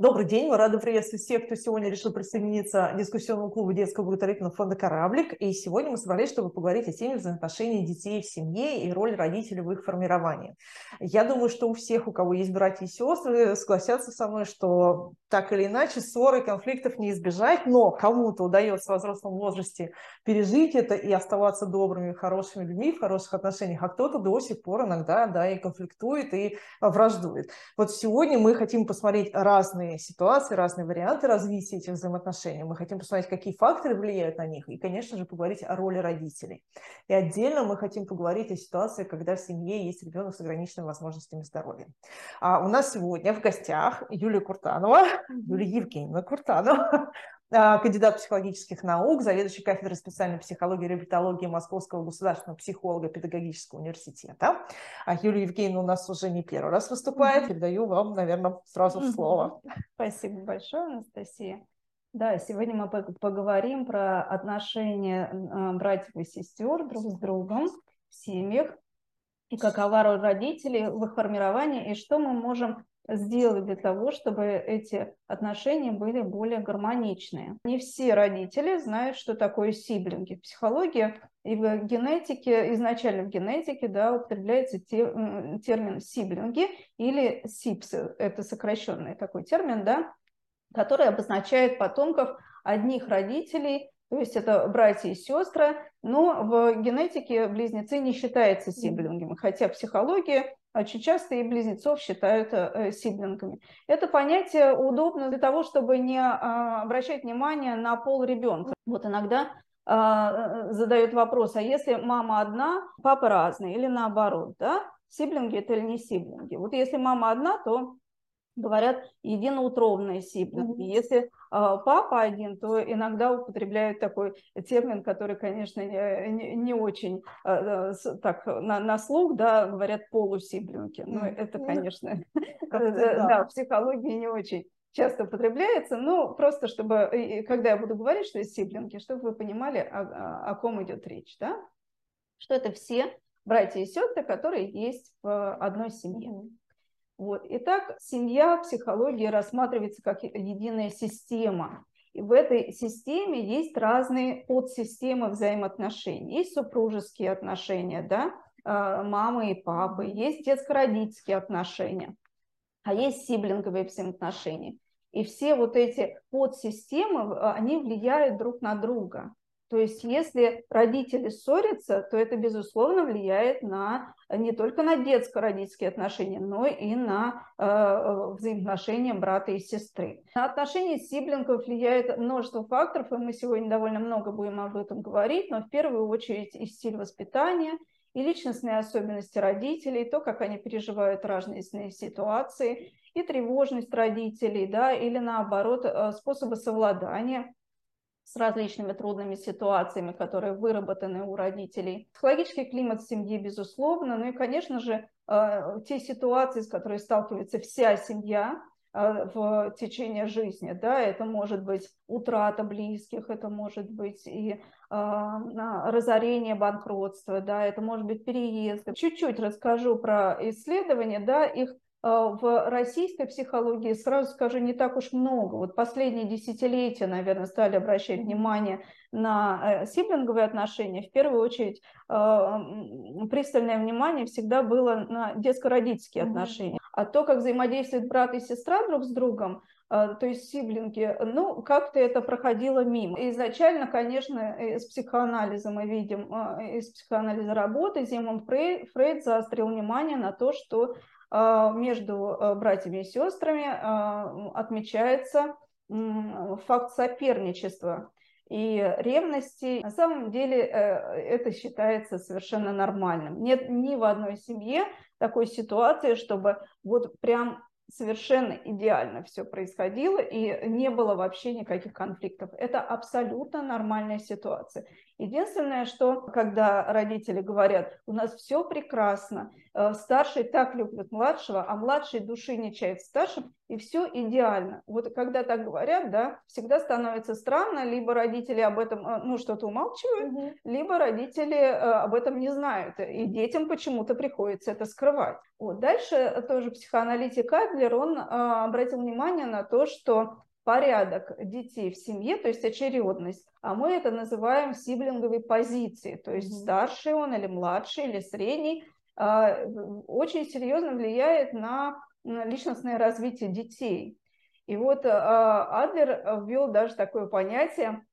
Добрый день, мы рады приветствовать всех, кто сегодня решил присоединиться к дискуссионному клубу детского благотворительного фонда «Кораблик». И сегодня мы собрались, чтобы поговорить о теме взаимоотношений детей в семье и роль родителей в их формировании. Я думаю, что у всех, у кого есть братья и сестры, согласятся со мной, что так или иначе ссоры, конфликтов не избежать, но кому-то удается в взрослом возрасте пережить это и оставаться добрыми, хорошими людьми, в хороших отношениях, а кто-то до сих пор иногда да, и конфликтует, и враждует. Вот сегодня мы хотим посмотреть разные разные ситуации, разные варианты развития этих взаимоотношений. Мы хотим посмотреть, какие факторы влияют на них, и, конечно же, поговорить о роли родителей. И отдельно мы хотим поговорить о ситуации, когда в семье есть ребенок с ограниченными возможностями здоровья. А у нас сегодня в гостях Юлия Куртанова, Юлия Евгеньевна Куртанова, кандидат психологических наук, заведующий кафедрой специальной психологии и реабилитологии Московского государственного психолого-педагогического университета. А Юлия Евгеньевна у нас уже не первый раз выступает. Передаю вам, наверное, сразу слово. Спасибо большое, Анастасия. Да, сегодня мы поговорим про отношения а, братьев и сестер друг с другом в семьях и какова роль родителей в их формировании и что мы можем сделать для того, чтобы эти отношения были более гармоничные. Не все родители знают, что такое сиблинги. В психологии и в генетике, изначально в генетике да, употребляется термин сиблинги или сипсы, это сокращенный такой термин, да, который обозначает потомков одних родителей, то есть это братья и сестры, но в генетике близнецы не считаются сиблингами, хотя психология очень часто и близнецов считают э, сиблингами. Это понятие удобно для того, чтобы не а, обращать внимание на пол ребенка. Вот иногда а, э, задают вопрос, а если мама одна, папа разный или наоборот, да? Сиблинги это или не сиблинги? Вот если мама одна, то говорят единоутробные сиблинги. Mm-hmm. Если э, папа один, то иногда употребляют такой термин, который, конечно, не, не очень э, так на, на слух, да, говорят полусиблинги. Но mm-hmm. это, конечно, да, в психологии не очень часто употребляется, но просто чтобы, когда я буду говорить, что есть сиблинги, чтобы вы понимали, о, о ком идет речь, да? Что это все братья и сестры, которые есть в одной семье. Mm-hmm. Вот. Итак, семья в психологии рассматривается как единая система. И в этой системе есть разные подсистемы взаимоотношений. Есть супружеские отношения, да, а, мамы и папы, есть детско-родительские отношения, а есть сиблинговые взаимоотношения. И все вот эти подсистемы, они влияют друг на друга. То есть если родители ссорятся, то это, безусловно, влияет на, не только на детско-родительские отношения, но и на э, взаимоотношения брата и сестры. На отношения сиблингов влияет множество факторов, и мы сегодня довольно много будем об этом говорить, но в первую очередь и стиль воспитания, и личностные особенности родителей, то, как они переживают разные ситуации, и тревожность родителей, да, или наоборот, э, способы совладания с различными трудными ситуациями, которые выработаны у родителей. Психологический климат в семье, безусловно, ну и, конечно же, э, те ситуации, с которыми сталкивается вся семья, э, в течение жизни, да, это может быть утрата близких, это может быть и э, разорение, банкротство, да, это может быть переезд. Чуть-чуть расскажу про исследования, да, их в российской психологии, сразу скажу, не так уж много. Вот последние десятилетия, наверное, стали обращать внимание на э, сиблинговые отношения. В первую очередь а, пристальное внимание всегда было на детско-родительские отношения. А то, как взаимодействуют брат и сестра друг с другом, а, то есть сиблинги, ну, как-то это проходило мимо. Изначально, конечно, из психоанализа мы видим, из психоанализа работы Зимон Фрейд, заострил внимание на то, что а, между а, братьями и сестрами а, отмечается факт соперничества и ревности. На самом деле э, это считается совершенно нормальным. Нет ни в одной семье такой ситуации, чтобы вот прям совершенно идеально все происходило и не было вообще никаких конфликтов. Это абсолютно нормальная ситуация. Единственное, что когда родители говорят, у нас все прекрасно, э, старший так любит младшего, а младший души не чает старшим, и все идеально. Вот когда так говорят, да, всегда становится странно, либо родители об этом, э, ну, что-то умалчивают, угу. либо родители э, об этом не знают, и детям почему-то приходится это скрывать. Вот. Дальше тоже психоаналитик Адлер, он обратил внимание на то, что порядок детей в семье, то есть очередность, а мы это называем сиблинговой позицией, то есть старший он или младший или средний, а, очень серьезно влияет на личностное развитие детей. И вот а, Адлер ввел даже такое понятие,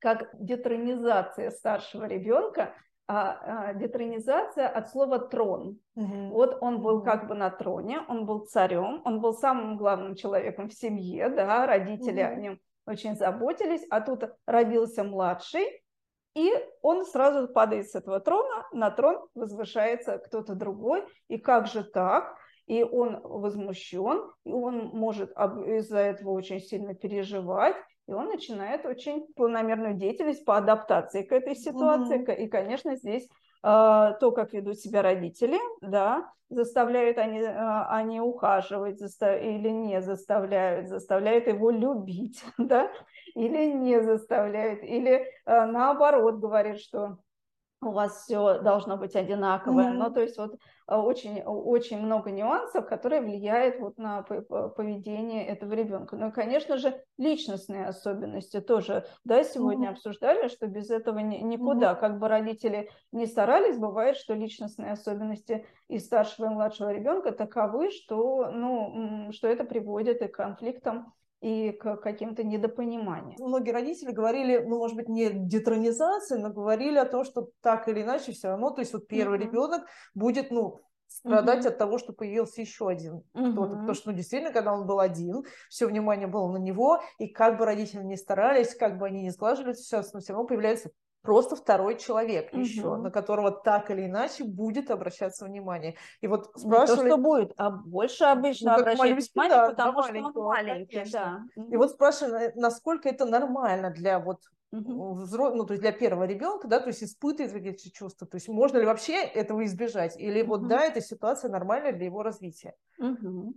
как детронизация старшего ребенка, а, а, детронизация от слова трон. Угу. Вот он был как бы на троне, он был царем, он был самым главным человеком в семье, да, родители угу. о нем очень заботились, а тут родился младший, и он сразу падает с этого трона, на трон возвышается кто-то другой, и как же так? И он возмущен, и он может из-за этого очень сильно переживать, и он начинает очень планомерную деятельность по адаптации к этой ситуации. Mm-hmm. И, конечно, здесь э, то, как ведут себя родители, да, заставляют они, они ухаживать застав... или не заставляют, заставляют его любить, да, или не заставляют, или наоборот говорит, что у вас все должно быть одинаковое. Mm-hmm. Ну, то есть вот а, очень, очень много нюансов, которые влияют вот на поведение этого ребенка. Ну и, конечно же, личностные особенности тоже, да, сегодня mm-hmm. обсуждали, что без этого никуда. Mm-hmm. Как бы родители не старались, бывает, что личностные особенности и старшего, и младшего ребенка таковы, что, ну, что это приводит и к конфликтам и к каким-то недопониманиям. Многие родители говорили, ну, может быть, не детронизации, но говорили о том, что так или иначе все равно, то есть вот первый uh-huh. ребенок будет, ну, страдать uh-huh. от того, что появился еще один uh-huh. кто-то, потому что, ну, действительно, когда он был один, все внимание было на него, и как бы родители не старались, как бы они не сглаживали сейчас, но все равно появляется просто второй человек угу. еще, на которого так или иначе будет обращаться внимание. И вот спрашивали... Не то, что будет, а больше обычно ну, обращается внимание, да, потому что он маленький. Да. И вот спрашивали, насколько это нормально для вот угу. взро... ну, то есть для первого ребенка, да, то есть испытывает эти чувства, то есть можно ли вообще этого избежать, или угу. вот да, эта ситуация нормальная для его развития. Угу.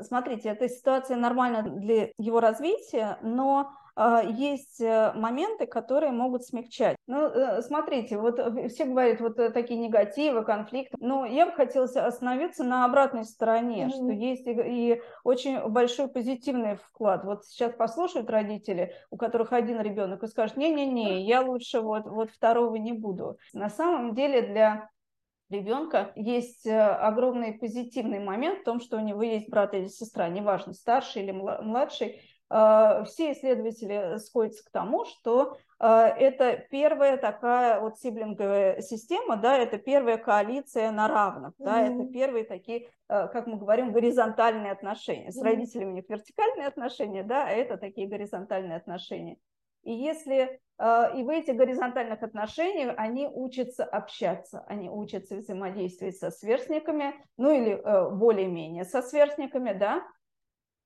Смотрите, эта ситуация нормальна для его развития, но есть э, моменты, которые могут смягчать. Ну, э, смотрите, вот все говорят вот э, такие негативы, конфликты, но я бы хотела остановиться на обратной стороне, mm-hmm. что есть и, и очень большой позитивный вклад. Вот сейчас послушают родители, у которых один ребенок, и скажут, не-не-не, я лучше вот, вот второго не буду. На самом деле для ребенка есть огромный позитивный момент в том, что у него есть брат или сестра, неважно, старший или младший, Э, все исследователи сходятся к тому, что э, это первая такая вот сиблинговая система, да, это первая коалиция на равных, mm-hmm. да, это первые такие, э, как мы говорим, горизонтальные отношения. С mm-hmm. родителями у них вертикальные отношения, да, а это такие горизонтальные отношения. И если и в этих горизонтальных отношениях они учатся общаться, они учатся взаимодействовать со сверстниками, ну или более-менее со сверстниками, да,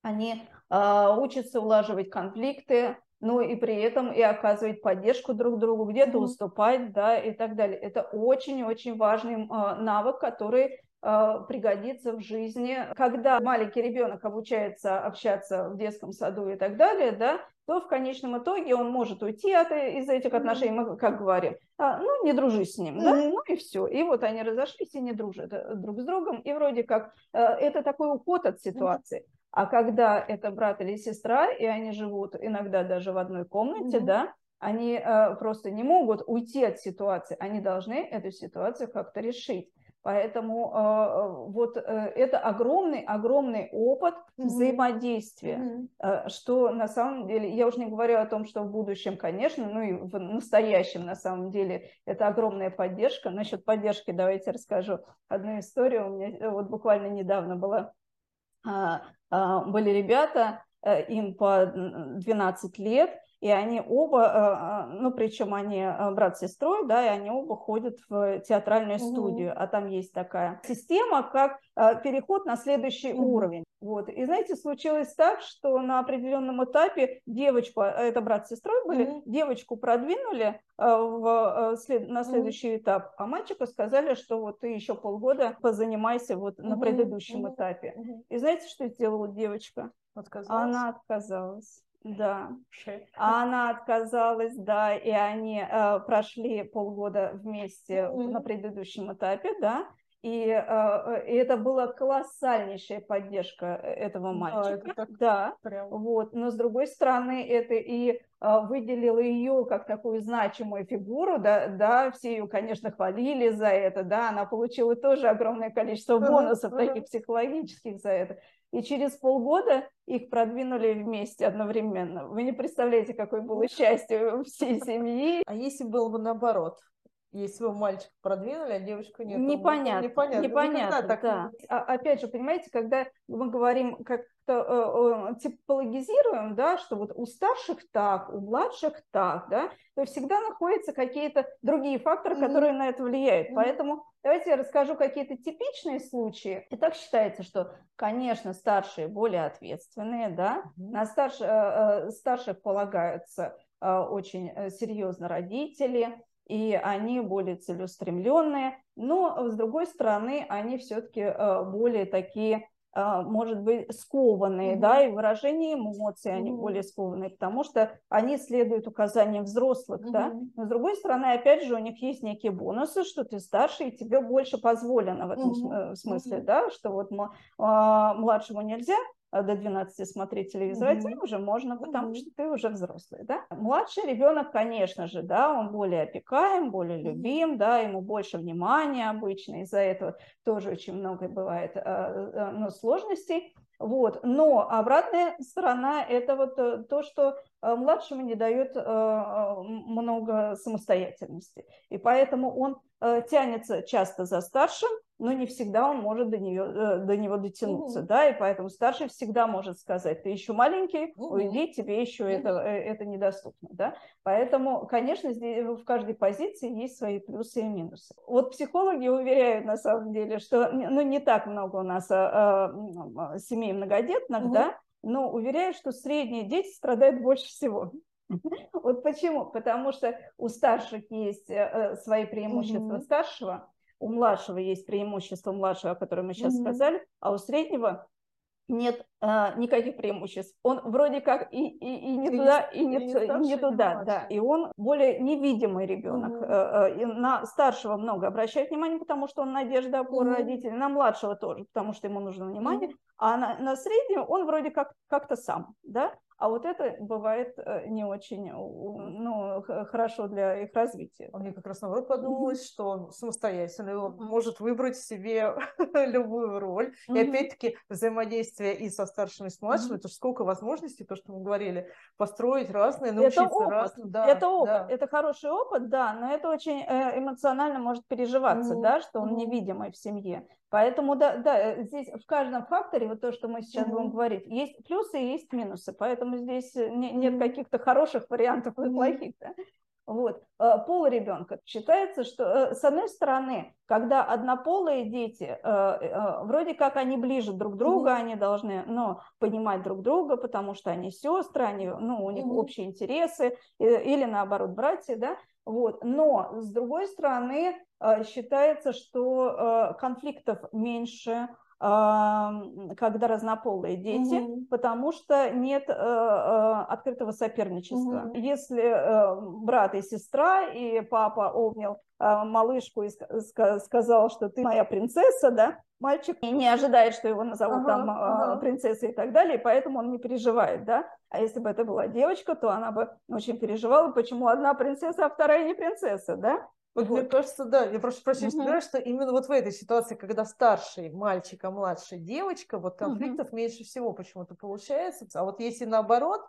они э, учатся улаживать конфликты, ну и при этом и оказывать поддержку друг другу, где-то mm-hmm. уступать, да, и так далее. Это очень-очень важный э, навык, который э, пригодится в жизни. Когда маленький ребенок обучается общаться в детском саду и так далее, да, то в конечном итоге он может уйти от, из этих отношений, мы как говорим, а, ну, не дружи с ним, да, ну и все. И вот они разошлись и не дружат э, друг с другом, и вроде как э, это такой уход от ситуации. А когда это брат или сестра, и они живут иногда даже в одной комнате, mm-hmm. да, они э, просто не могут уйти от ситуации, они должны эту ситуацию как-то решить. Поэтому э, э вот э, это огромный, огромный опыт mm-hmm. взаимодействия, mm-hmm. Э, что на самом деле, я уже не говорю о том, что в будущем, конечно, ну и в настоящем на самом деле это огромная поддержка. Насчет поддержки давайте расскажу одну историю. У меня вот буквально недавно была были ребята, э, им по 12 лет, и они оба, ну, причем они брат с сестрой, да, и они оба ходят в театральную студию, угу. а там есть такая система, как переход на следующий угу. уровень. Вот. И знаете, случилось так, что на определенном этапе девочку, это брат с сестрой были, mm-hmm. девочку продвинули в, след, на следующий mm-hmm. этап, а мальчику сказали, что вот ты еще полгода позанимайся вот mm-hmm. на предыдущем mm-hmm. этапе. Mm-hmm. И знаете, что сделала девочка? Отказалась? Она отказалась. Да, а она отказалась, да, и они э, прошли полгода вместе mm-hmm. на предыдущем этапе, да, и, э, и это была колоссальнейшая поддержка э, этого мальчика. Да, да. Прям. вот. Но с другой стороны, это и а, выделила ее как такую значимую фигуру, да, да, все ее, конечно, хвалили за это, да, она получила тоже огромное количество бонусов таких психологических за это. И через полгода их продвинули вместе одновременно. Вы не представляете, какое было счастье у всей семьи. А если было бы наоборот? Если вы мальчика продвинули, а девочку нет. Непонятно. Непонятно. Непонятно, так... да. А, опять же, понимаете, когда мы говорим как-то э, э, типологизируем, да, что вот у старших так, у младших так, да, то всегда находятся какие-то другие факторы, mm-hmm. которые на это влияют. Mm-hmm. Поэтому давайте я расскажу какие-то типичные случаи. И так считается, что, конечно, старшие более ответственные, да, mm-hmm. на старш, э, э, старших полагаются э, очень серьезно родители, и они более целеустремленные, но с другой стороны они все-таки э, более такие э, может быть, скованные, mm-hmm. да, и выражение эмоций они mm-hmm. более скованные, потому что они следуют указаниям взрослых, mm-hmm. да. Но с другой стороны, опять же, у них есть некие бонусы, что ты старше, и тебе больше позволено в этом mm-hmm. смысле, mm-hmm. да, что вот а, младшему нельзя, Э, до 12 смотреть телевизор, mm-hmm. а тебе уже можно, потому mm-hmm. что ты уже взрослый, да. Младший ребенок, конечно же, да, он более опекаем, более любим, да, ему больше внимания обычно, из-за этого тоже очень много бывает э, э, ну, сложностей. Вот. Но обратная сторона – это вот то, что младшему не дает много самостоятельности. И поэтому он тянется часто за старшим, но не всегда он может до, нее, э, до него дотянуться, угу. да, и поэтому старший всегда может сказать, ты еще маленький, угу. уйди, тебе еще угу. это, э, это недоступно, да, поэтому, конечно, здесь в каждой позиции есть свои плюсы и минусы. Вот психологи уверяют, на самом деле, что, ну, не так много у нас а, а, семей многодетных, угу. да, но уверяют, что средние дети страдают больше всего. Вот почему? Потому что у старших есть э, свои преимущества старшего, у младшего есть преимущество младшего, о котором мы сейчас mm-hmm. сказали, а у среднего нет а, никаких преимуществ. Он вроде как и, и, и не и туда, и не, и не, не туда, да. И он более невидимый ребенок. Mm-hmm. И на старшего много обращает внимание, потому что он надежда опора mm-hmm. родителей. На младшего тоже, потому что ему нужно внимание. Mm-hmm. А на, на среднего он вроде как как-то сам, да. А вот это бывает э, не очень ну, хорошо для их развития. А мне как раз наоборот подумалось, mm-hmm. что он самостоятельно mm-hmm. может выбрать себе любую роль. Mm-hmm. И опять-таки взаимодействие и со старшими, и с младшими, это сколько возможностей, то, что мы говорили, построить разные, научиться это опыт. разным. Да, это опыт, да. это хороший опыт, да, но это очень э, эмоционально может переживаться, да, что он невидимый в семье. Поэтому, да, да, э, здесь в каждом факторе, вот то, что мы сейчас mm-hmm. будем говорить, есть плюсы и есть минусы, поэтому здесь э, не, нет каких-то хороших вариантов и плохих. Да? Вот. Э, пол ребенка. Считается, что с одной стороны, когда однополые дети, вроде как они ближе друг к другу, mm-hmm. они должны ну, понимать друг друга, потому что они сестры, они, ну, у них mm-hmm. общие интересы, или наоборот братья, да, вот. Но, с другой стороны, считается, что э, конфликтов меньше, когда разнополые дети, угу. потому что нет э, открытого соперничества. Угу. Если брат и сестра, и папа обнял малышку и сказал, что ты моя принцесса, да, мальчик не ожидает, что его назовут ага, там ага. принцессой и так далее, поэтому он не переживает, да. А если бы это была девочка, то она бы очень переживала, почему одна принцесса, а вторая не принцесса, да. Вот, вот. мне кажется, да, я прошу прощения, угу. что именно вот в этой ситуации, когда старший мальчик, а младшая девочка, вот конфликтов угу. меньше всего почему-то получается. А вот если наоборот,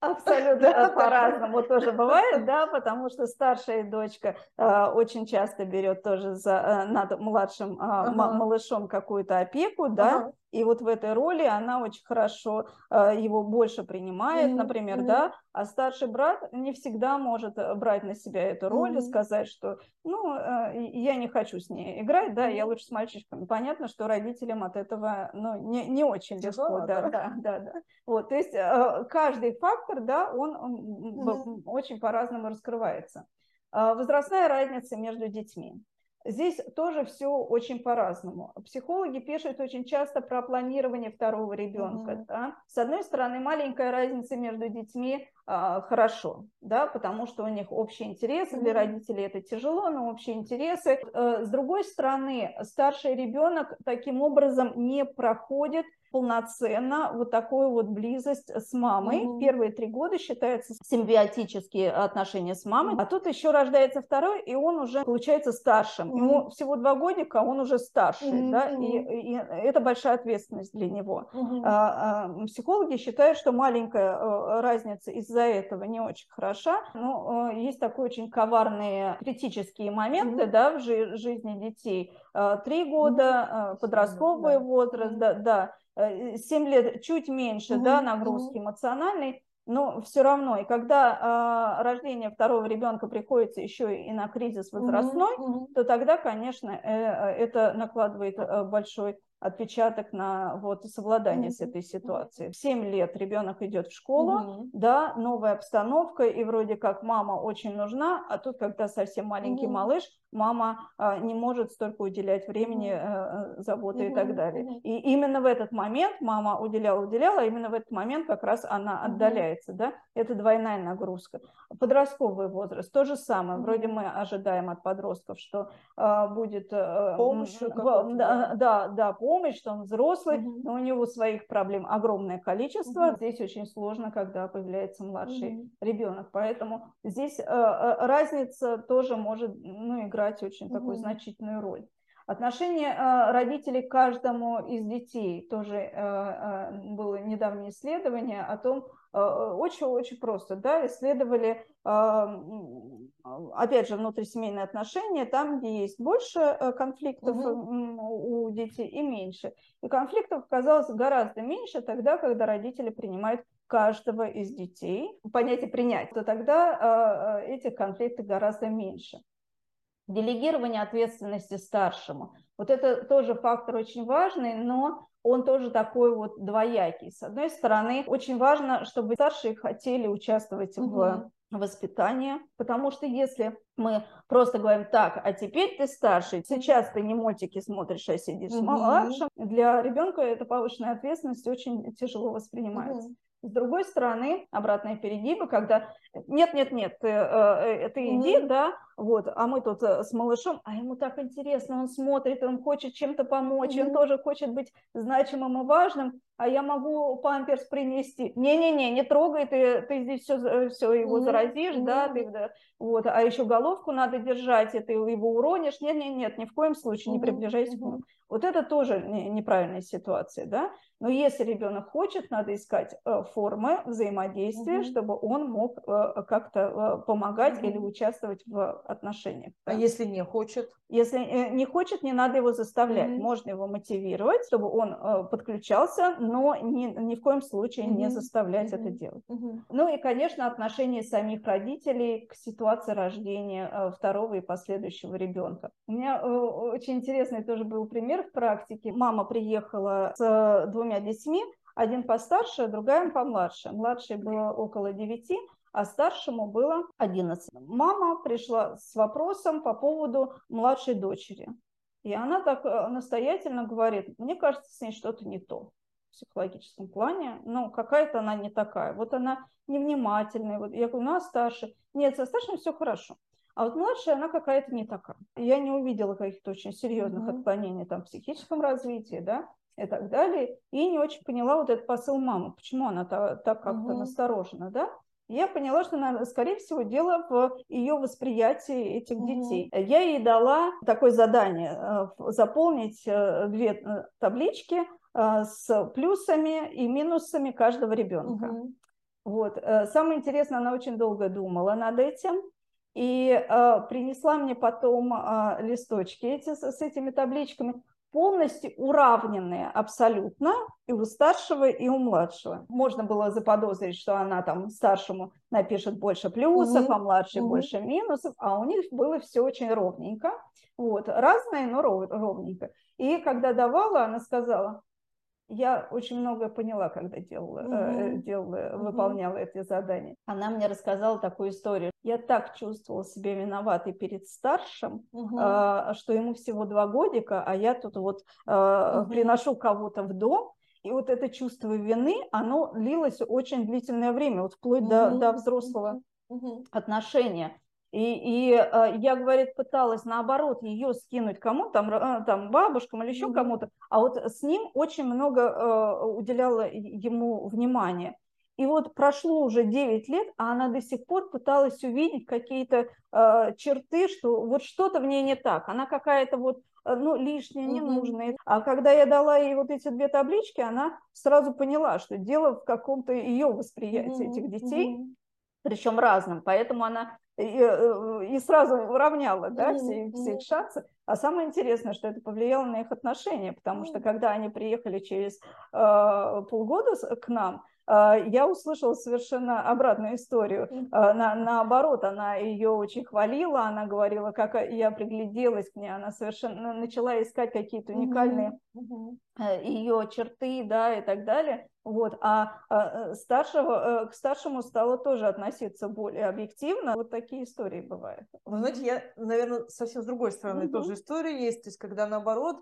Абсолютно по-разному тоже бывает, да, потому что старшая дочка э, очень часто берет тоже за, э, над младшим э, ага. малышом какую-то опеку, да, ага. И вот в этой роли она очень хорошо э, его больше принимает, mm-hmm. например, mm-hmm. да, а старший брат не всегда может э, брать на себя эту роль mm-hmm. и сказать, что, ну, э, я не хочу с ней играть, да, mm-hmm. я лучше с мальчишками. Понятно, что родителям от этого, ну, не, не очень легко, да, да, да, да. Вот, то есть э, каждый фактор, да, он mm-hmm. очень по-разному раскрывается. Э, возрастная разница между детьми. Здесь тоже все очень по-разному. Психологи пишут очень часто про планирование второго ребенка. Mm-hmm. Да? С одной стороны, маленькая разница между детьми а, хорошо, да, потому что у них общие интересы, для родителей это тяжело, но общие интересы. Э, с другой стороны, старший ребенок таким образом не проходит полноценно вот такую вот близость с мамой. Угу. Первые три года считаются симбиотические отношения с мамой, а тут еще рождается второй, и он уже получается старшим. Угу. Ему всего два годика, а он уже старший, угу. да, и, и это большая ответственность для него. Угу. А, а, психологи считают, что маленькая а, разница из-за этого не очень хороша, но а, есть такие очень коварные критические моменты, угу. да, в жи- жизни детей. А, три года, угу. подростковый да. возраст, да, да 7 э, лет чуть меньше, угу, да, нагрузки угу. эмоциональной, но все равно. И когда э, рождение второго ребенка приходится еще и на кризис возрастной, угу, то тогда, конечно, э, э, это накладывает э, большой отпечаток на вот совладание mm-hmm. с этой ситуацией. В 7 лет ребенок идет в школу, mm-hmm. да, новая обстановка, и вроде как мама очень нужна, а тут, когда совсем маленький mm-hmm. малыш, мама а, не может столько уделять времени, mm-hmm. заботы mm-hmm. и так далее. Mm-hmm. И именно в этот момент мама уделяла, уделяла, а именно в этот момент как раз она отдаляется, mm-hmm. да, это двойная нагрузка. Подростковый возраст, то же самое, mm-hmm. вроде мы ожидаем от подростков, что а, будет... Помощь, да, да, да, помощь, что он взрослый, угу. но у него своих проблем огромное количество. Угу. Здесь очень сложно, когда появляется младший угу. ребенок. Поэтому здесь э, э, разница тоже может ну, играть очень угу. такую значительную роль. Отношение э, родителей к каждому из детей тоже э, э, было недавнее исследование о том, очень-очень просто, да, исследовали, опять же, внутрисемейные отношения, там, где есть больше конфликтов угу. у детей и меньше. И конфликтов оказалось гораздо меньше тогда, когда родители принимают каждого из детей. Понятие принять, то тогда этих конфликтов гораздо меньше делегирование ответственности старшему. Вот это тоже фактор очень важный, но он тоже такой вот двоякий. С одной стороны, очень важно, чтобы старшие хотели участвовать угу. в воспитании, потому что если мы просто говорим так, а теперь ты старший, сейчас ты не мультики смотришь, а сидишь угу. с младшим, для ребенка эта повышенная ответственность очень тяжело воспринимается. Угу. С другой стороны, обратные перегибы, когда нет, нет, нет, ты, э, э ты иди, mm-hmm. да, вот, а мы тут э, с малышом, а ему так интересно, он смотрит, он хочет чем-то помочь, mm-hmm. он тоже хочет быть значимым и важным, а я могу памперс принести. Не-не-не, не трогай, ты, ты здесь все, все его mm-hmm. заразишь, mm-hmm. да, ты, да, вот, а еще головку надо держать, и ты его уронишь. Нет-нет-нет, ни в коем случае не приближайся mm-hmm. к нему. Вот это тоже неправильная ситуация, да. Но если ребенок хочет, надо искать э, формы взаимодействия, mm-hmm. чтобы он мог э, как-то э, помогать mm-hmm. или участвовать в отношениях. А если не хочет? Если не хочет, не надо его заставлять. Mm-hmm. Можно его мотивировать, чтобы он подключался, но ни, ни в коем случае mm-hmm. не заставлять mm-hmm. это делать. Mm-hmm. Ну и, конечно, отношение самих родителей к ситуации рождения второго и последующего ребенка. У меня очень интересный тоже был пример в практике. Мама приехала с двумя детьми, один постарше, другая помладше. Младшей было около 9, а старшему было 11. Мама пришла с вопросом по поводу младшей дочери. И она так э, настоятельно говорит, мне кажется, с ней что-то не то в психологическом плане, ну, какая-то она не такая. Вот она невнимательная. Вот я говорю, ну, а старше? Нет, со старшим все хорошо. А вот младшая, она какая-то не такая. Я не увидела каких-то очень серьезных mm-hmm. отклонений там, в психическом развитии, да, и так далее. И не очень поняла вот этот посыл мамы, почему она так, так как-то mm-hmm. насторожена, да. Я поняла, что, наверное, скорее всего, дело в ее восприятии этих mm-hmm. детей. Я ей дала такое задание э, заполнить э, две э, таблички с плюсами и минусами каждого ребенка. Mm-hmm. Вот. Самое интересное, она очень долго думала над этим и принесла мне потом листочки эти, с этими табличками полностью уравненные абсолютно и у старшего, и у младшего. Можно было заподозрить, что она там старшему напишет больше плюсов, угу. а младшей угу. больше минусов, а у них было все очень ровненько. Вот, разное, но ров, ровненько. И когда давала, она сказала, я очень многое поняла, когда делала, угу. э, делала угу. выполняла эти задания. Она мне рассказала такую историю. Я так чувствовала себя виноватой перед старшим, угу. э, что ему всего два годика, а я тут вот э, угу. приношу кого-то в дом, и вот это чувство вины, оно длилось очень длительное время, вот вплоть угу. до, до взрослого угу. отношения. И, и э, я, говорит, пыталась наоборот ее скинуть кому-то, там, э, там бабушкам или еще кому-то, а вот с ним очень много э, уделяла ему внимания. И вот прошло уже 9 лет, а она до сих пор пыталась увидеть какие-то э, черты, что вот что-то в ней не так. Она какая-то вот ну, лишняя, ненужная. Mm-hmm. А когда я дала ей вот эти две таблички, она сразу поняла, что дело в каком-то ее восприятии mm-hmm. этих детей, mm-hmm. Причем разным. Поэтому она и, э, и сразу уравняла да, все, все их шансы. А самое интересное, что это повлияло на их отношения, потому что когда они приехали через э, полгода к нам, а, я услышала совершенно обратную историю. А, на, наоборот, она ее очень хвалила, она говорила, как я пригляделась к ней, она совершенно начала искать какие-то уникальные. Ее черты, да, и так далее. Вот, а, а старшего, э, к старшему стало тоже относиться более объективно. Вот такие истории бывают. Вы знаете, я, наверное, совсем с другой стороны mm-hmm. тоже история есть. То есть, когда наоборот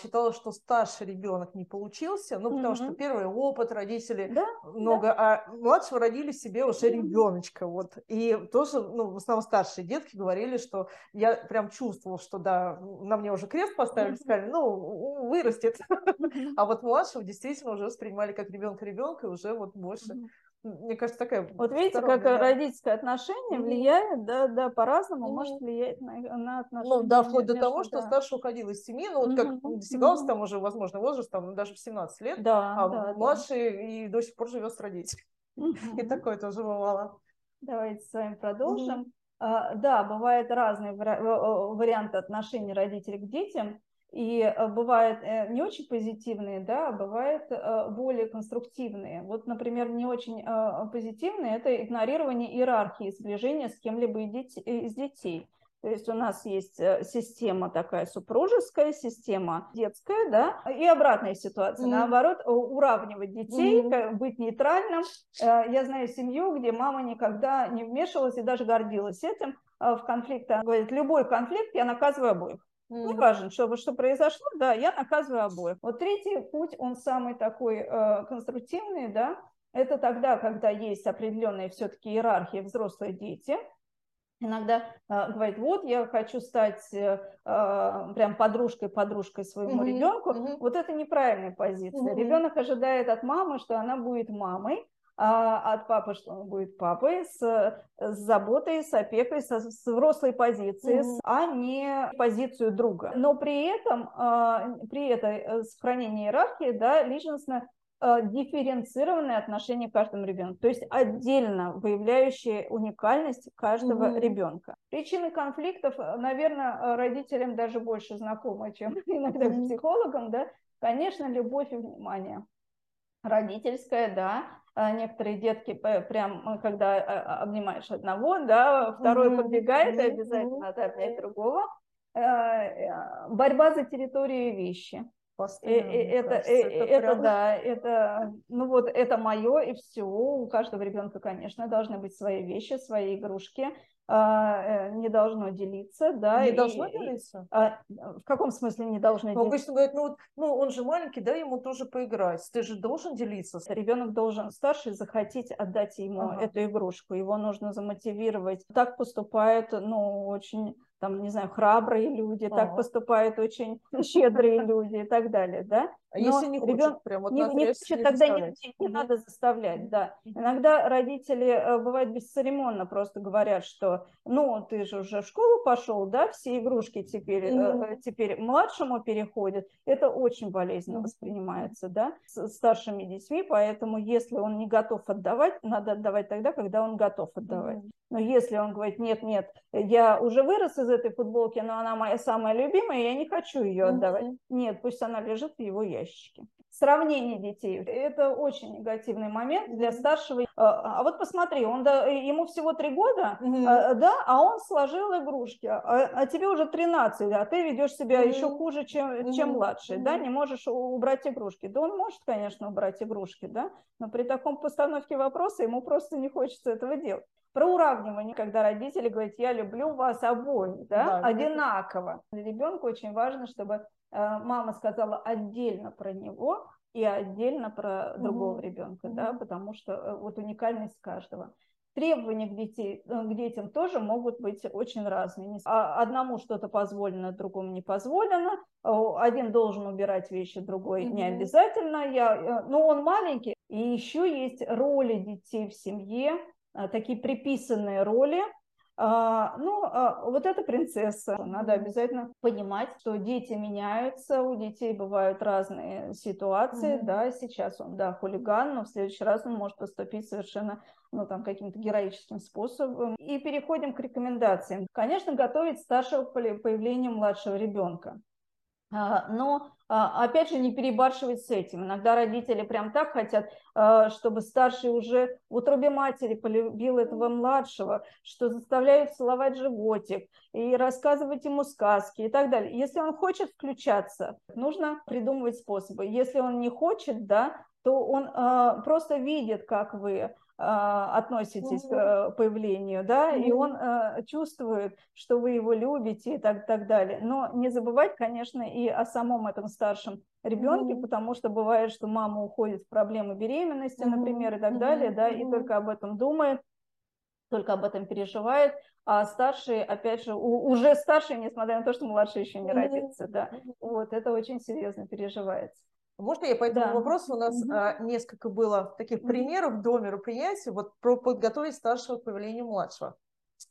считала, что старший ребенок не получился, ну, потому mm-hmm. что первый опыт родители да? много, да. а младшего родили себе уже ребеночка, вот. И тоже, ну, в основном старшие детки говорили, что я прям чувствовала, что да, на мне уже крест поставили, сказали, ну, вырастет. А вот младшего действительно уже воспринимали как ребенка ребенка, и уже вот больше мне кажется, такая... Вот видите, как да. родительское отношение влияет, да, да, по-разному mm-hmm. может влиять на, на отношения. Ну, да, вплоть до того, что да. старший уходил из семьи, ну, вот mm-hmm. как достигался mm-hmm. там уже, возможно, возраст, там, даже в 17 лет, да, а да, младший да. и до сих пор живет с родителями. Mm-hmm. И такое тоже бывало. Давайте с вами продолжим. Mm-hmm. А, да, бывают разные варианты отношений родителей к детям. И э, бывают э, не очень позитивные, да, а бывают э, более конструктивные. Вот, например, не очень позитивные – это игнорирование иерархии, сближение с кем-либо из детей. То есть у нас есть система такая супружеская, система детская, да, и обратная ситуация. Mm-hmm. Наоборот, уравнивать детей, mm-hmm. быть нейтральным. Я знаю семью, где мама никогда не вмешивалась и даже гордилась этим в конфликте. Она говорит, любой конфликт я наказываю обоих. Не важно, что, что произошло, да, я наказываю обоих. Вот третий путь, он самый такой э, конструктивный, да, это тогда, когда есть определенная все-таки иерархия взрослые дети, иногда э, говорит, вот я хочу стать э, э прям подружкой подружкой своему mm-hmm. ребенку, mm-hmm. вот это неправильная позиция. Mm-hmm. Ребенок ожидает от мамы, что она будет мамой, а от папы, что он будет папой, с, с заботой, с опекой, со, с взрослой позиции, mm-hmm. а не позицию друга. Но при этом, а, при этой э, сохранении иерархии, да, личностно а, дифференцированное отношение к каждому ребенку, то есть отдельно выявляющие уникальность каждого mm-hmm. ребенка. Причины конфликтов, э, наверное, родителям даже больше знакомы, чем иногда mm-hmm. психологам, да. Конечно, любовь и внимание родительская, да, некоторые детки прям, э, когда э, обнимаешь одного, да, второй mm-hmm. подбегает, mm-hmm. и обязательно надо обнять другого. Э, борьба за территорию и вещи. Постоянно, это, кажется, это, это, это прям... да, это, ну вот это мое и все. У каждого ребенка, конечно, должны быть свои вещи, свои игрушки. А, э, не должно делиться, да. Не и, должно делиться? А, в каком смысле не должно ну, делиться? Обычно говорят, ну, ну он же маленький, да, ему тоже поиграть. Ты же должен делиться. Ребенок должен старший захотеть отдать ему ага. эту игрушку. Его нужно замотивировать. Так поступают, ну, очень там, не знаю, храбрые люди, так поступают очень щедрые люди и так далее, да. А если не хочет, ребенок прям вот не, не хочет, тогда не, не надо заставлять, да. Иногда родители, э, бывает, бесцеремонно просто говорят, что, ну, ты же уже в школу пошел, да, все игрушки теперь, mm-hmm. теперь младшему переходят. Это очень болезненно mm-hmm. воспринимается, да, с старшими детьми, поэтому если он не готов отдавать, надо отдавать тогда, когда он готов отдавать. Mm-hmm. Но если он говорит, нет, нет, я уже вырос из этой футболки, но она моя самая любимая, я не хочу ее отдавать. Mm-hmm. Нет, пусть она лежит в его ящике. Сравнение детей – это очень негативный момент для старшего. А, а вот посмотри, он да, ему всего три года, mm-hmm. да, а он сложил игрушки, а, а тебе уже 13, а ты ведешь себя mm-hmm. еще хуже, чем, mm-hmm. чем младший, mm-hmm. да, не можешь убрать игрушки. Да он может, конечно, убрать игрушки, да, но при таком постановке вопроса ему просто не хочется этого делать. Про уравнивание, когда родители говорят, я люблю вас обоих, да, да одинаково. Для ребенка очень важно, чтобы э, мама сказала отдельно про него и отдельно про другого угу. ребенка, угу. да, потому что э, вот уникальность каждого. Требования к, детей, э, к детям тоже могут быть очень разными. А одному что-то позволено, другому не позволено. Один должен убирать вещи, другой mm не обязательно. Я, но он маленький. И еще есть роли детей в семье, такие приписанные роли. А, ну, а, вот эта принцесса. Надо обязательно понимать, что дети меняются, у детей бывают разные ситуации, mm-hmm. да, сейчас он, да, хулиган, но в следующий раз он может поступить совершенно, ну, там, каким-то героическим способом. И переходим к рекомендациям. Конечно, готовить старшего появления младшего ребенка. А, но а, опять же не перебарщивать с этим. Иногда родители прям так хотят, а, чтобы старший уже в утробе матери полюбил этого младшего, что заставляют целовать животик и рассказывать ему сказки и так далее. Если он хочет включаться, нужно придумывать способы. Если он не хочет, да, то он просто видит, как вы относитесь к э, появлению, да, и он э, чувствует, что вы его любите и так, так далее. Но не забывать, конечно, и о самом этом старшем ребенке, потому что бывает, что мама уходит в проблемы беременности, например, и так далее, да, и только об этом думает, только об этом переживает, а старший, опять же, уже старший, несмотря на то, что младший еще не родится, да, вот это очень серьезно переживается. Можно я по этому да. вопросу? У нас угу. а, несколько было таких примеров до мероприятия, вот про подготовить старшего к появлению младшего.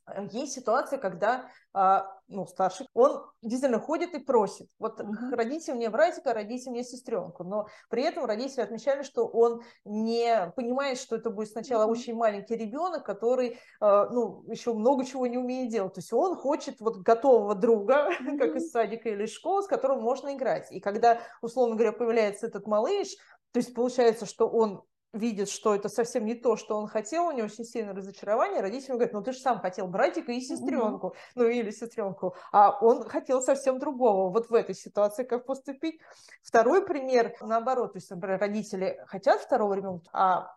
Э, есть ситуация, когда а, ну, старший, он действительно ходит и просит. Вот uh-huh. родите мне братика, родите мне сестренку. Но при этом родители отмечали, что он не понимает, что это будет сначала uh-huh. очень маленький ребенок, который а, ну, еще много чего не умеет делать. То есть он хочет вот готового друга, uh-huh. как из садика или школы, с которым можно играть. И когда, условно говоря, появляется этот малыш, то есть получается, что он видит, что это совсем не то, что он хотел, у него очень сильное разочарование, родители говорят, ну ты же сам хотел братика и сестренку, mm-hmm. ну или сестренку, а он хотел совсем другого. Вот в этой ситуации как поступить? Второй пример, наоборот, то есть, например, родители хотят второго ребенка, а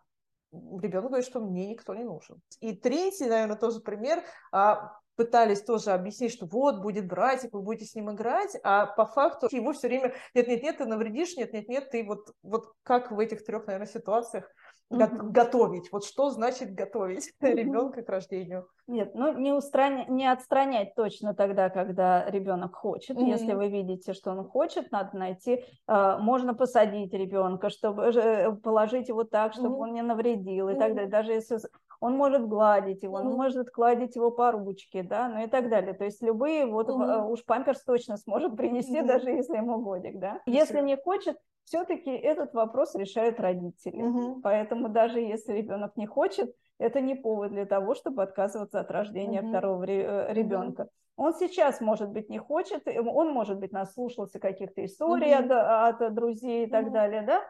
ребенок говорит, что мне никто не нужен. И третий, наверное, тоже пример, а, пытались тоже объяснить, что вот будет братик, вы будете с ним играть, а по факту его все время нет-нет-нет, ты навредишь, нет-нет-нет, ты вот, вот как в этих трех, наверное, ситуациях mm-hmm. готовить, вот что значит готовить ребенка к рождению? Нет, ну не, устранять, не отстранять точно тогда, когда ребенок хочет. Mm-hmm. Если вы видите, что он хочет, надо найти, э, можно посадить ребенка, чтобы э, положить его так, чтобы mm-hmm. он не навредил и mm-hmm. так далее. Даже если он может гладить его, mm-hmm. он может гладить его по ручке, да, ну и так далее. То есть любые, вот mm-hmm. уж памперс точно сможет принести, mm-hmm. даже если ему годик, да. Если не хочет, все-таки этот вопрос решают родители. Mm-hmm. Поэтому даже если ребенок не хочет, это не повод для того, чтобы отказываться от рождения mm-hmm. второго ребенка. Э, mm-hmm. Он сейчас, может быть, не хочет, он, может быть, наслушался каких-то историй mm-hmm. от, от друзей и так mm-hmm. далее, да,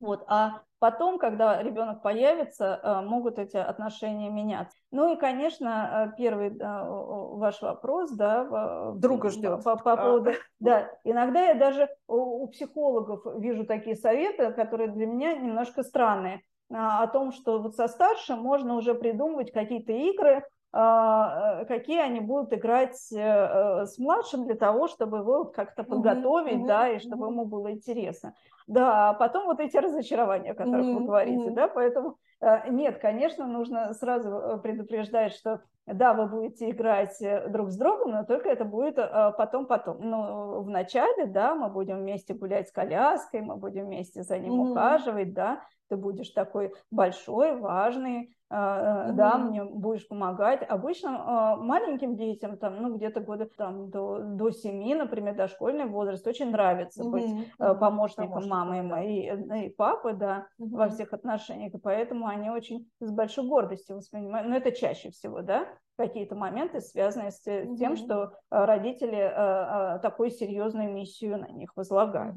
вот. А потом, когда ребенок появится, э, могут эти отношения меняться. Ну и, конечно, э, первый ваш вопрос, да, друга ждет. По, по поводу, а. да, иногда я даже у психологов вижу такие советы, которые для меня немножко странные, а, о том, что вот со старшим можно уже придумывать какие-то игры, а, какие они будут играть с младшим для того, чтобы его как-то подготовить, mm-hmm, да, и чтобы mm-hmm. ему было интересно. Да, а потом вот эти разочарования, о которых mm-hmm. вы говорите, mm-hmm. да, поэтому э, нет, конечно, нужно сразу э, предупреждать, что да, вы будете играть э, друг с другом, но только это будет потом-потом. Ну, в начале, да, мы будем вместе гулять с коляской, мы будем вместе за ним mm-hmm. ухаживать, да, ты будешь такой большой, важный, mm-hmm. да, мне будешь помогать. Обычно а, маленьким детям, там, ну, где-то года там, до, до 7, например, дошкольный возраст, очень нравится mm-hmm. быть mm-hmm. помощником мамы и, и папы, да, во всех отношениях, и поэтому они очень с большой гордостью воспринимают, но это чаще всего, да, какие-то моменты, связанные с тем, что родители такую серьезную миссию на них возлагают.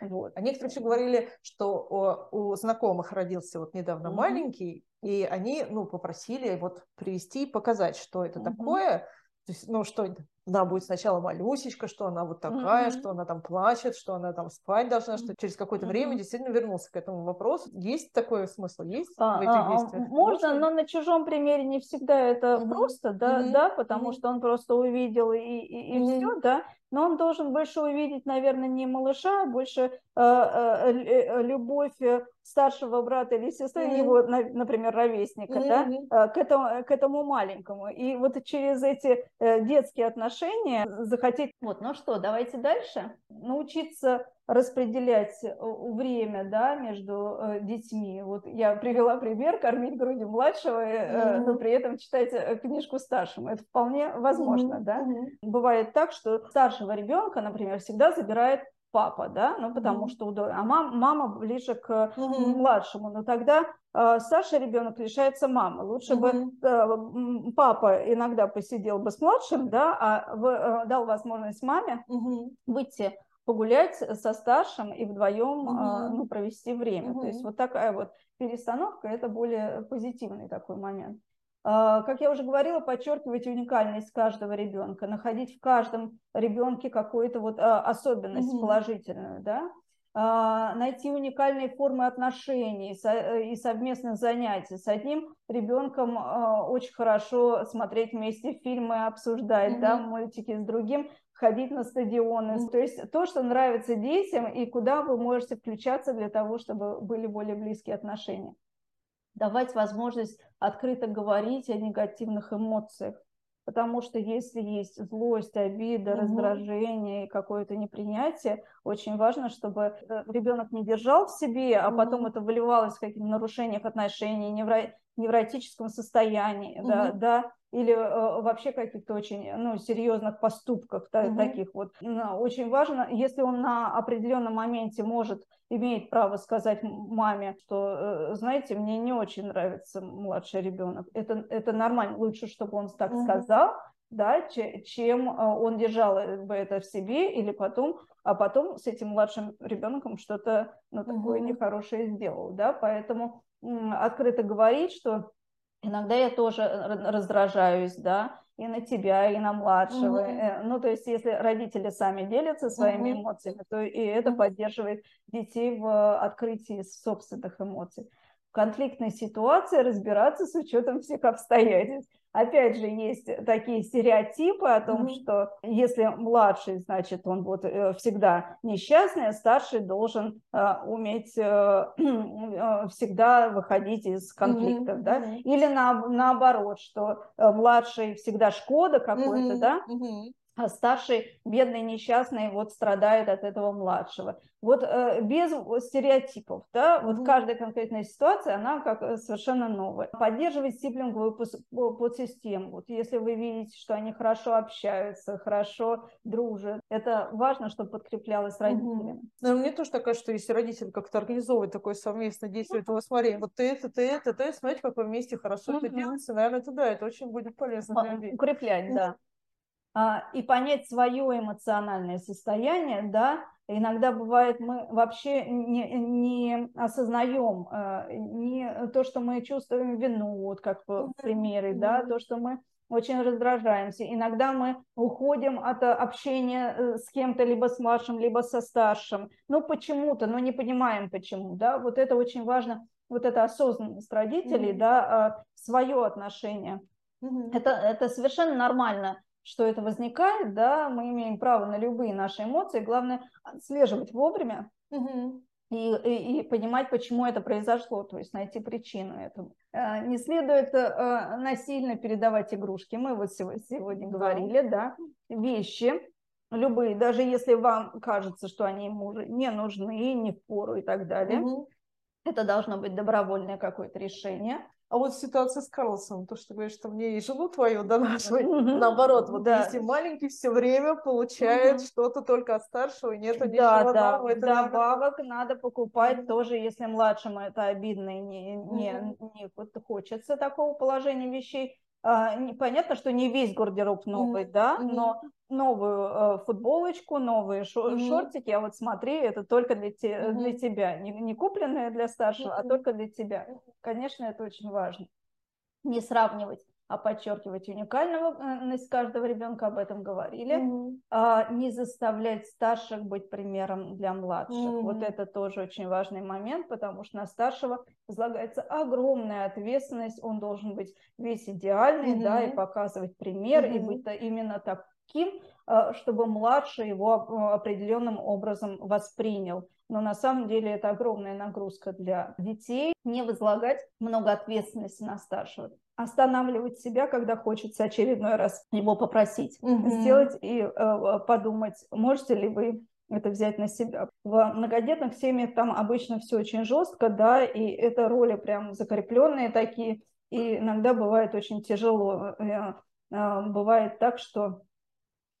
Вот. А некоторые еще говорили, что у, у знакомых родился вот недавно mm-hmm. маленький, и они, ну, попросили вот привести и показать, что это mm-hmm. такое. То есть, ну, что она будет сначала малюсечка, что она вот такая, mm-hmm. что она там плачет, что она там спать должна, что через какое-то mm-hmm. время действительно вернулся к этому вопросу. Есть такой смысл? Есть а, в этих а, действиях? Можно, но на чужом примере не всегда это mm-hmm. просто, да, mm-hmm. да, потому mm-hmm. что он просто увидел и, и, и mm-hmm. все, да, но он должен больше увидеть, наверное, не малыша, а больше э, э, э любовь э, старшего брата или сестры, mm-hmm. его, например, ровесника, mm-hmm. да, к этому, к этому маленькому. И вот через эти детские отношения захотеть, вот, ну что, давайте дальше, научиться распределять время, да, между детьми. Вот я привела пример кормить грудью младшего, mm-hmm. но при этом читать книжку старшему. Это вполне возможно, mm-hmm. да. Mm-hmm. Бывает так, что старшего ребенка, например, всегда забирает папа, да, ну потому mm-hmm. что удобно, а мам, мама ближе к mm-hmm. младшему, но тогда э, старший ребенок лишается мамы. Лучше mm-hmm. бы э, папа иногда посидел бы с младшим, да, а в, э, дал возможность маме mm-hmm. выйти погулять со старшим и вдвоем э, ну, провести время. Mm-hmm. То есть вот такая вот перестановка, это более позитивный такой момент. А, как я уже говорила, подчеркивать уникальность каждого ребенка, находить в каждом ребенке какую-то вот а, особенность mm-hmm. положительную, да, найти уникальные формы отношений и совместных занятий. С одним ребенком очень хорошо смотреть вместе фильмы, обсуждать mm-hmm. да, мультики, с другим ходить на стадионы. Mm-hmm. То есть то, что нравится детям и куда вы можете включаться для того, чтобы были более близкие отношения давать возможность открыто говорить о негативных эмоциях. Потому что если есть злость, обида, угу. раздражение и какое-то непринятие, очень важно, чтобы э, ребенок не держал в себе, а угу. потом это выливалось в каких-то нарушениях отношений, невро... невротическом состоянии, угу. да, да, или э, вообще каких-то очень ну, серьезных поступках да, угу. таких вот. Очень важно, если он на определенном моменте может, имеет право сказать маме, что, э, знаете, мне не очень нравится младший ребенок. Это, это нормально, лучше, чтобы он так угу. сказал, да, чем э, он держал бы это в себе, или потом, а потом с этим младшим ребенком что-то ну, такое угу. нехорошее сделал, да, поэтому открыто говорить, что Иногда я тоже раздражаюсь, да, и на тебя, и на младшего. Угу. Ну, то есть, если родители сами делятся своими угу. эмоциями, то и это поддерживает детей в открытии собственных эмоций. В конфликтной ситуации разбираться с учетом всех обстоятельств опять же, есть такие стереотипы о том, mm-hmm. что если младший, значит, он вот э, всегда несчастный, а старший должен э, уметь э, э, всегда выходить из конфликтов, mm-hmm. да, или на, наоборот, что э, младший всегда шкода какой-то, mm-hmm. да, mm-hmm а старший, бедный, несчастный, вот страдает от этого младшего. Вот э, без стереотипов, да, вот mm-hmm. каждая конкретная ситуация, она как э, совершенно новая. Поддерживать стиплинговую подсистему. Вот если вы видите, что они хорошо общаются, хорошо дружат, это важно, чтобы подкреплялось родителями. Mm-hmm. Ну, мне тоже такая, что если родитель как-то организовывает такое совместное действие, то смотри, вот ты это, ты это, ты, смотрите, как вы вместе хорошо mm-hmm. это делаете, наверное, это да, это очень будет полезно для людей. Укреплять, да. А, и понять свое эмоциональное состояние, да, иногда бывает мы вообще не, не осознаем э, не то, что мы чувствуем вину, вот как в примере, да, то, что мы очень раздражаемся. Иногда мы уходим от общения э, с кем-то, либо с младшим, либо со старшим. Ну, почему-то, но не понимаем почему, да. Вот это очень важно, вот эта осознанность родителей, mm-hmm. да, а, свое отношение. Mm-hmm. Это, это совершенно нормально что это возникает, да, мы имеем право на любые наши эмоции, главное отслеживать вовремя, угу. и, и, и понимать, почему это произошло, то есть найти причину этому. Э, не следует э, насильно передавать игрушки. Мы вот сегодня говорили, да, вещи любые, даже если вам кажется, что они ему не нужны, не в пору и так далее. Угу. Это должно быть добровольное какое-то решение. А вот ситуация с Карлсом, то, что говоришь, что мне и жену твою донашивать, наоборот, вот да. если маленький все время получает что-то только от старшего, и нету ничего да, нового. Это Добавок надо... надо покупать тоже, если младшему это обидно и не, не, не вот хочется такого положения вещей, понятно, что не весь гардероб новый, mm-hmm. да, но новую э, футболочку, новые шо- mm-hmm. шортики, а вот смотри, это только для, те, mm-hmm. для тебя, не, не купленные для старшего, mm-hmm. а только для тебя. Конечно, это очень важно. Не сравнивать а подчеркивать уникальность каждого ребенка, об этом говорили, mm-hmm. а, не заставлять старших быть примером для младших. Mm-hmm. Вот это тоже очень важный момент, потому что на старшего возлагается огромная ответственность, он должен быть весь идеальный, mm-hmm. да, и показывать пример, mm-hmm. и быть именно таким, а, чтобы младший его а, определенным образом воспринял. Но на самом деле это огромная нагрузка для детей. Не возлагать много ответственности на старшего останавливать себя, когда хочется очередной раз его попросить mm-hmm. сделать и э, подумать, можете ли вы это взять на себя. В многодетных семьях там обычно все очень жестко, да, и это роли прям закрепленные такие, и иногда бывает очень тяжело. Э, э, бывает так, что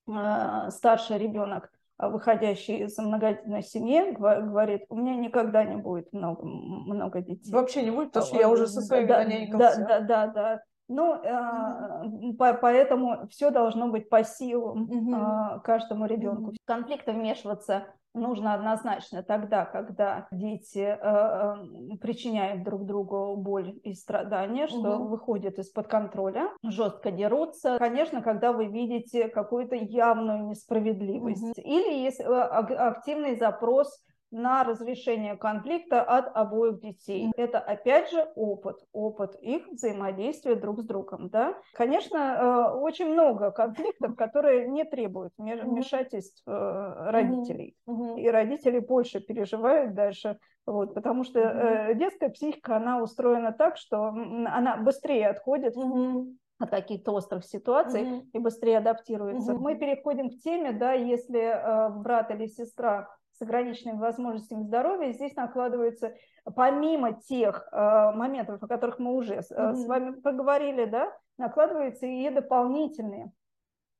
э, старший ребенок выходящий из многодетной семьи говорит, у меня никогда не будет много, много детей. Вообще не будет, потому что я уже со своими да, Да, да, да, да. Ну, по, поэтому все должно быть по силам mm-hmm. каждому ребенку. Mm-hmm. Конфликты вмешиваться нужно однозначно тогда, когда дети э, э, причиняют друг другу боль и страдания, что угу. выходит из-под контроля, жестко дерутся. Конечно, когда вы видите какую-то явную несправедливость. Угу. Или есть э, активный запрос на разрешение конфликта от обоих детей. Это опять же опыт, опыт их взаимодействия друг с другом. Да? Конечно, э, очень много конфликтов, которые не требуют вмешательств э, родителей. И родители больше переживают дальше, вот, потому что э, детская психика, она устроена так, что она быстрее отходит от каких-то острых ситуаций mm-hmm. и быстрее адаптируется. Mm-hmm. Мы переходим к теме, да, если э, брат или сестра с ограниченными возможностями здоровья, здесь накладываются, помимо тех э, моментов, о которых мы уже mm-hmm. с вами поговорили, да, накладываются и дополнительные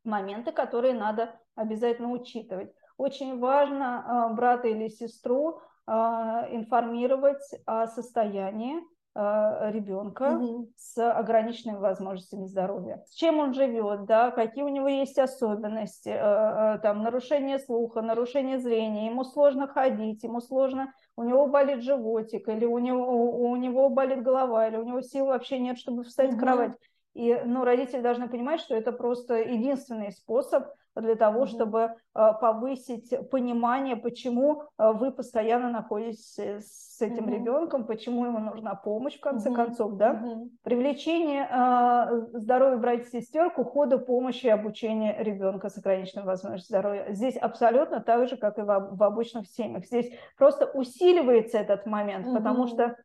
моменты, которые надо обязательно учитывать. Очень важно э, брата или сестру э, информировать о состоянии Э, ребенка угу. с ограниченными возможностями здоровья. С чем он живет, да, какие у него есть особенности, э, э, там, нарушение слуха, нарушение зрения, ему сложно ходить, ему сложно, у него болит животик, или у него, у него болит голова, или у него сил вообще нет, чтобы встать угу. в кровать. И ну, родители должны понимать, что это просто единственный способ для того, mm-hmm. чтобы э, повысить понимание, почему э, вы постоянно находитесь с этим mm-hmm. ребенком, почему ему нужна помощь в конце mm-hmm. концов, да? Mm-hmm. Привлечение э, здоровья братьев и сестер к уходу помощи и обучения ребенка с ограниченной возможностью здоровья. Здесь абсолютно так же, как и в, в обычных семьях. Здесь просто усиливается этот момент, mm-hmm. потому что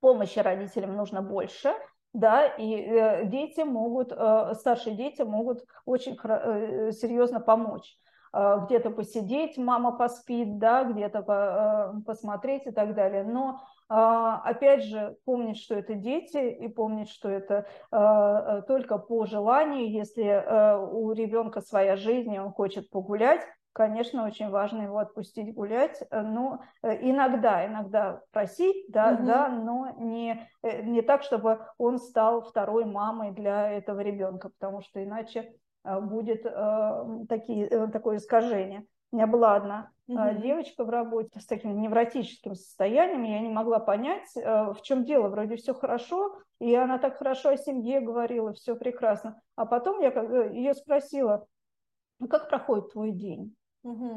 помощи родителям нужно больше, да, и э, дети могут, э, старшие дети могут очень э, серьезно помочь где-то посидеть, мама поспит, да, где-то посмотреть и так далее. Но опять же помнить, что это дети, и помнить, что это только по желанию, если у ребенка своя жизнь, и он хочет погулять, конечно, очень важно его отпустить гулять, но э, иногда, иногда просить, да, угу. да, но не, э, не так, чтобы он стал второй мамой для этого ребенка, потому что иначе будет такие, такое искажение. У меня была одна угу. девочка в работе с таким невротическим состоянием, я не могла понять, в чем дело, вроде все хорошо, и она так хорошо о семье говорила, все прекрасно. А потом я ее спросила, ну как проходит твой день?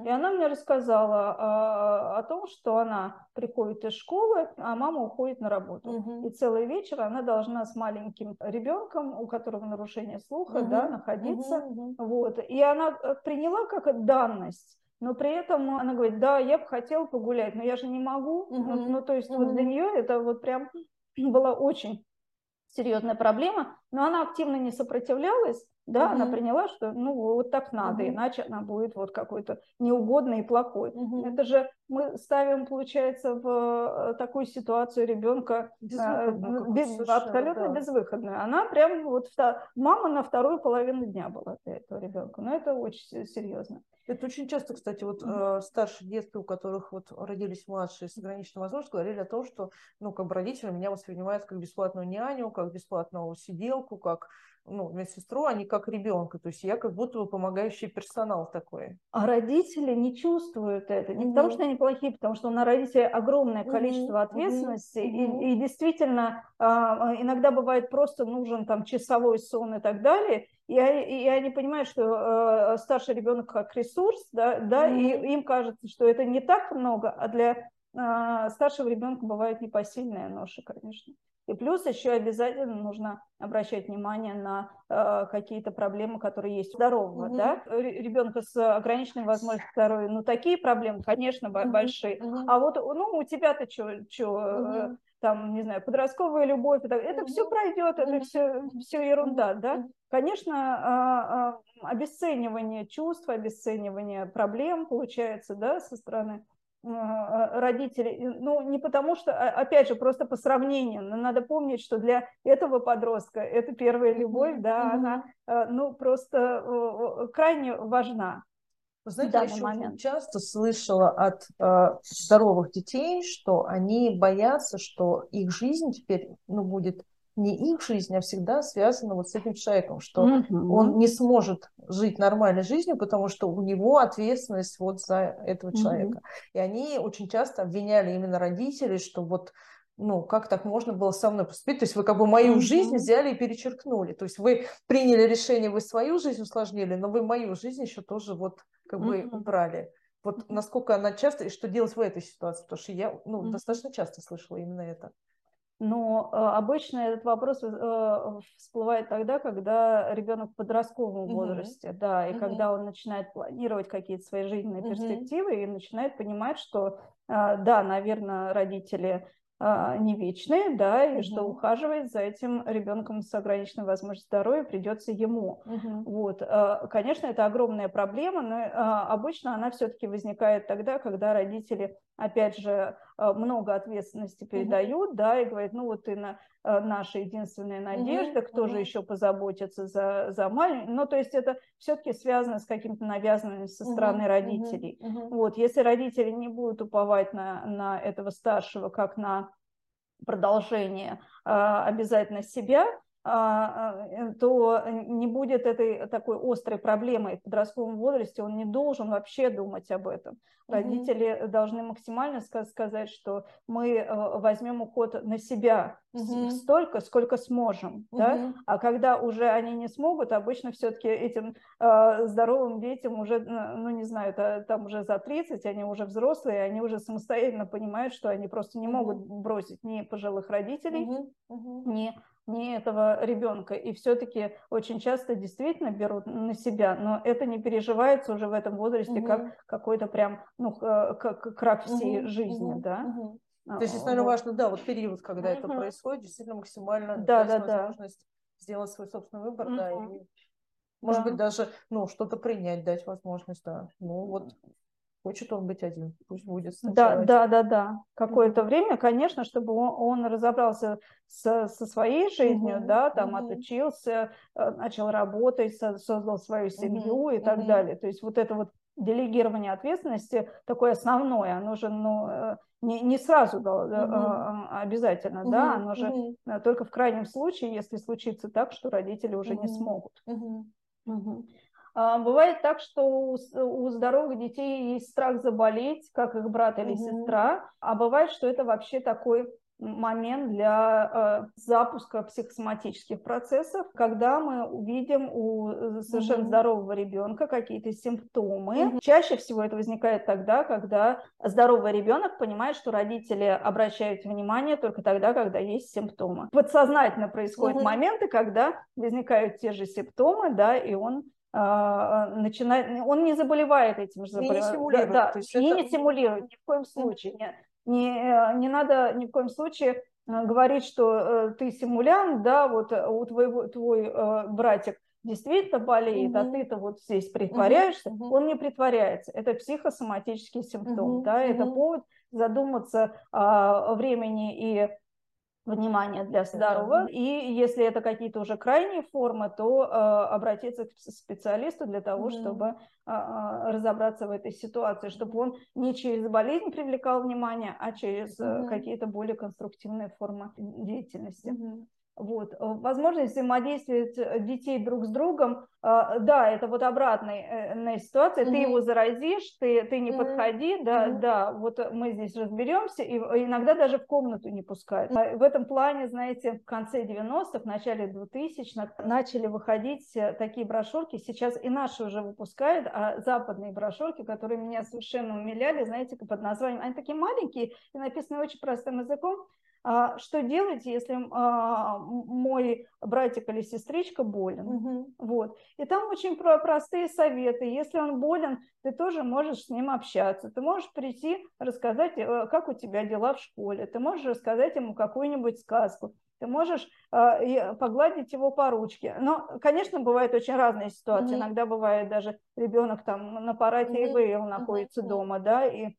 И она мне рассказала а, о том, что она приходит из школы, а мама уходит на работу. Угу. И целый вечер она должна с маленьким ребенком, у которого нарушение слуха, угу. да, находиться. Угу. Вот. И она э, приняла как данность но при этом она говорит, да, я бы хотела погулять, но я же не могу. Угу. Ну, ну, то есть угу. вот для нее это вот прям была очень серьезная проблема, но она активно не сопротивлялась, да, угу. она приняла, что ну вот так надо, угу. иначе она будет вот какой-то неугодный и плохой. Угу. Это же мы ставим, получается, в э, такую ситуацию ребенка э, без, абсолютно да. безвыходную. Она прям вот мама на вторую половину дня была для этого ребенка. Но это очень серьезно. Это очень часто, кстати, вот э, старшие детки, у которых вот родились младшие с ограниченной возможностью, говорили о том, что, ну, как бы родители меня воспринимают как бесплатную няню, как бесплатную сиделку, как ну, медсестру, а не как ребенка. То есть я как будто бы помогающий персонал такой. А родители не чувствуют это. Не mm-hmm. потому, что они плохие, потому что на родителей огромное количество mm-hmm. ответственности. Mm-hmm. И, и действительно, а, иногда бывает просто нужен там часовой сон и так далее. И, и они понимают, что э, старший ребенок как ресурс, да, да mm-hmm. и им кажется, что это не так много, а для старшего ребенка бывает непосильная ноша, конечно. И плюс еще обязательно нужно обращать внимание на э, какие-то проблемы, которые есть у здорового, угу. да, ребенка с ограниченной возможностью здоровья. Ну, такие проблемы, конечно, угу. большие. Угу. А вот, ну, у тебя-то что, угу. там, не знаю, подростковая любовь, это, это угу. все пройдет, это угу. все, все ерунда, угу. да. Конечно, э, э, обесценивание чувств, обесценивание проблем получается, да, со стороны а, родителей, ну, не потому что, а, опять же, просто по сравнению, но надо помнить, что для этого подростка это первая любовь, да, mm-hmm. она, а, ну, просто крайне важна. Вы знаете, я еще момент. часто слышала от э, здоровых детей, что они боятся, что их жизнь теперь, ну, будет не их жизнь, а всегда связана вот с этим человеком, что угу. он не сможет жить нормальной жизнью, потому что у него ответственность вот за этого человека. Угу. И они очень часто обвиняли именно родителей, что вот ну, как так можно было со мной поступить? То есть вы как бы мою mm жизнь взяли и перечеркнули. То есть вы приняли решение, вы свою жизнь усложнили, но вы мою жизнь еще тоже вот как бы mm убрали. Вот насколько она часто, и что делать в этой ситуации? Потому что я ну, mm достаточно часто слышала именно это. Но э, обычно этот вопрос э, всплывает тогда, когда ребенок в подростковом возрасте, да, и когда он начинает планировать какие-то свои жизненные перспективы и начинает понимать, что, э, да, наверное, родители а, не вечные, да, и угу. что ухаживать за этим ребенком с ограниченной возможностью здоровья придется ему. Угу. Вот, а, конечно, это огромная проблема, но а, обычно она все-таки возникает тогда, когда родители, опять же, много ответственности передают, угу. да, и говорят, ну вот ты на наша единственная надежда, кто угу. же еще позаботится за, за маленького. Ну, то есть это все-таки связано с каким-то навязанным со стороны угу. родителей. Угу. Вот, если родители не будут уповать на, на этого старшего как на продолжение а, обязательно себя, э, то не будет этой такой острой проблемой в подростковом возрасте, он не должен вообще думать об этом. Угу. Родители должны максимально сказать, что мы э, возьмем уход на себя угу. столько, сколько сможем. Угу. Да? А когда уже они не смогут, обычно все-таки этим э, здоровым детям уже, ну не знаю, там уже за 30, они уже взрослые, они уже самостоятельно понимают, что они просто не могут бросить ни пожилых родителей, ни не этого ребенка. И все-таки очень часто действительно берут на себя, но это не переживается уже в этом возрасте угу. как какой-то прям, ну, как крах всей угу. жизни, угу. да. Угу. То есть, наверное, важно, да, вот период, когда угу. это происходит, действительно максимально да, да, возможность да. сделать свой собственный выбор, угу. да, и может да. быть даже, ну, что-то принять, дать возможность, да. Ну, вот Хочет он быть один, пусть будет сначала. Да, да, да, да. Какое-то mm-hmm. время, конечно, чтобы он, он разобрался со, со своей жизнью, mm-hmm. да, там mm-hmm. отучился, э, начал работать, создал свою семью mm-hmm. и так mm-hmm. далее. То есть вот это вот делегирование ответственности такое основное, оно же ну, э, не, не сразу mm-hmm. обязательно, mm-hmm. да, оно же mm-hmm. только в крайнем случае, если случится так, что родители уже mm-hmm. не смогут. Mm-hmm. Mm-hmm. А, бывает так, что у здоровых детей есть страх заболеть, как их брат или mm-hmm. сестра, а бывает, что это вообще такой момент для э, запуска психосоматических процессов, когда мы увидим у совершенно mm-hmm. здорового ребенка какие-то симптомы. Mm-hmm. Чаще всего это возникает тогда, когда здоровый ребенок понимает, что родители обращают внимание только тогда, когда есть симптомы. Подсознательно происходят mm-hmm. моменты, когда возникают те же симптомы, да, и он начинает, он не заболевает этим же заболеванием. Да, и это... не симулирует ни в коем случае. Не, не, не надо ни в коем случае говорить, что ты симулянт, да, вот у твоего, твой братик действительно болеет, угу. а ты-то вот здесь притворяешься, угу. он не притворяется. Это психосоматический симптом, угу. да, это повод задуматься о времени и внимания для здорового. И если это какие-то уже крайние формы, то э, обратиться к специалисту для того, mm-hmm. чтобы э, разобраться в этой ситуации, чтобы он не через болезнь привлекал внимание, а через mm-hmm. какие-то более конструктивные формы деятельности. Mm-hmm. Вот. Э, возможность взаимодействовать э, детей друг с другом, э, да, это вот обратная ситуация, mm-hmm. ты его заразишь, ты, ты не mm-hmm. подходи, да, mm-hmm. да, вот мы здесь разберемся, и иногда даже в комнату не пускают. Mm-hmm. В этом плане, знаете, в конце 90-х, в начале 2000-х начали выходить такие брошюрки, сейчас и наши уже выпускают, а западные брошюрки, которые меня совершенно умиляли, знаете, под названием, они такие маленькие и написаны очень простым языком, а что делать, если а, мой братик или сестричка болен? Угу. Вот. И там очень простые советы. Если он болен, ты тоже можешь с ним общаться. Ты можешь прийти, рассказать, э, как у тебя дела в школе. Ты можешь рассказать ему какую-нибудь сказку. Ты можешь э, погладить его по ручке. Но, конечно, бывают очень разные ситуации. Mm-hmm. Иногда бывает даже ребенок там на параде mm-hmm. ИВЛ находится mm-hmm. дома, да, и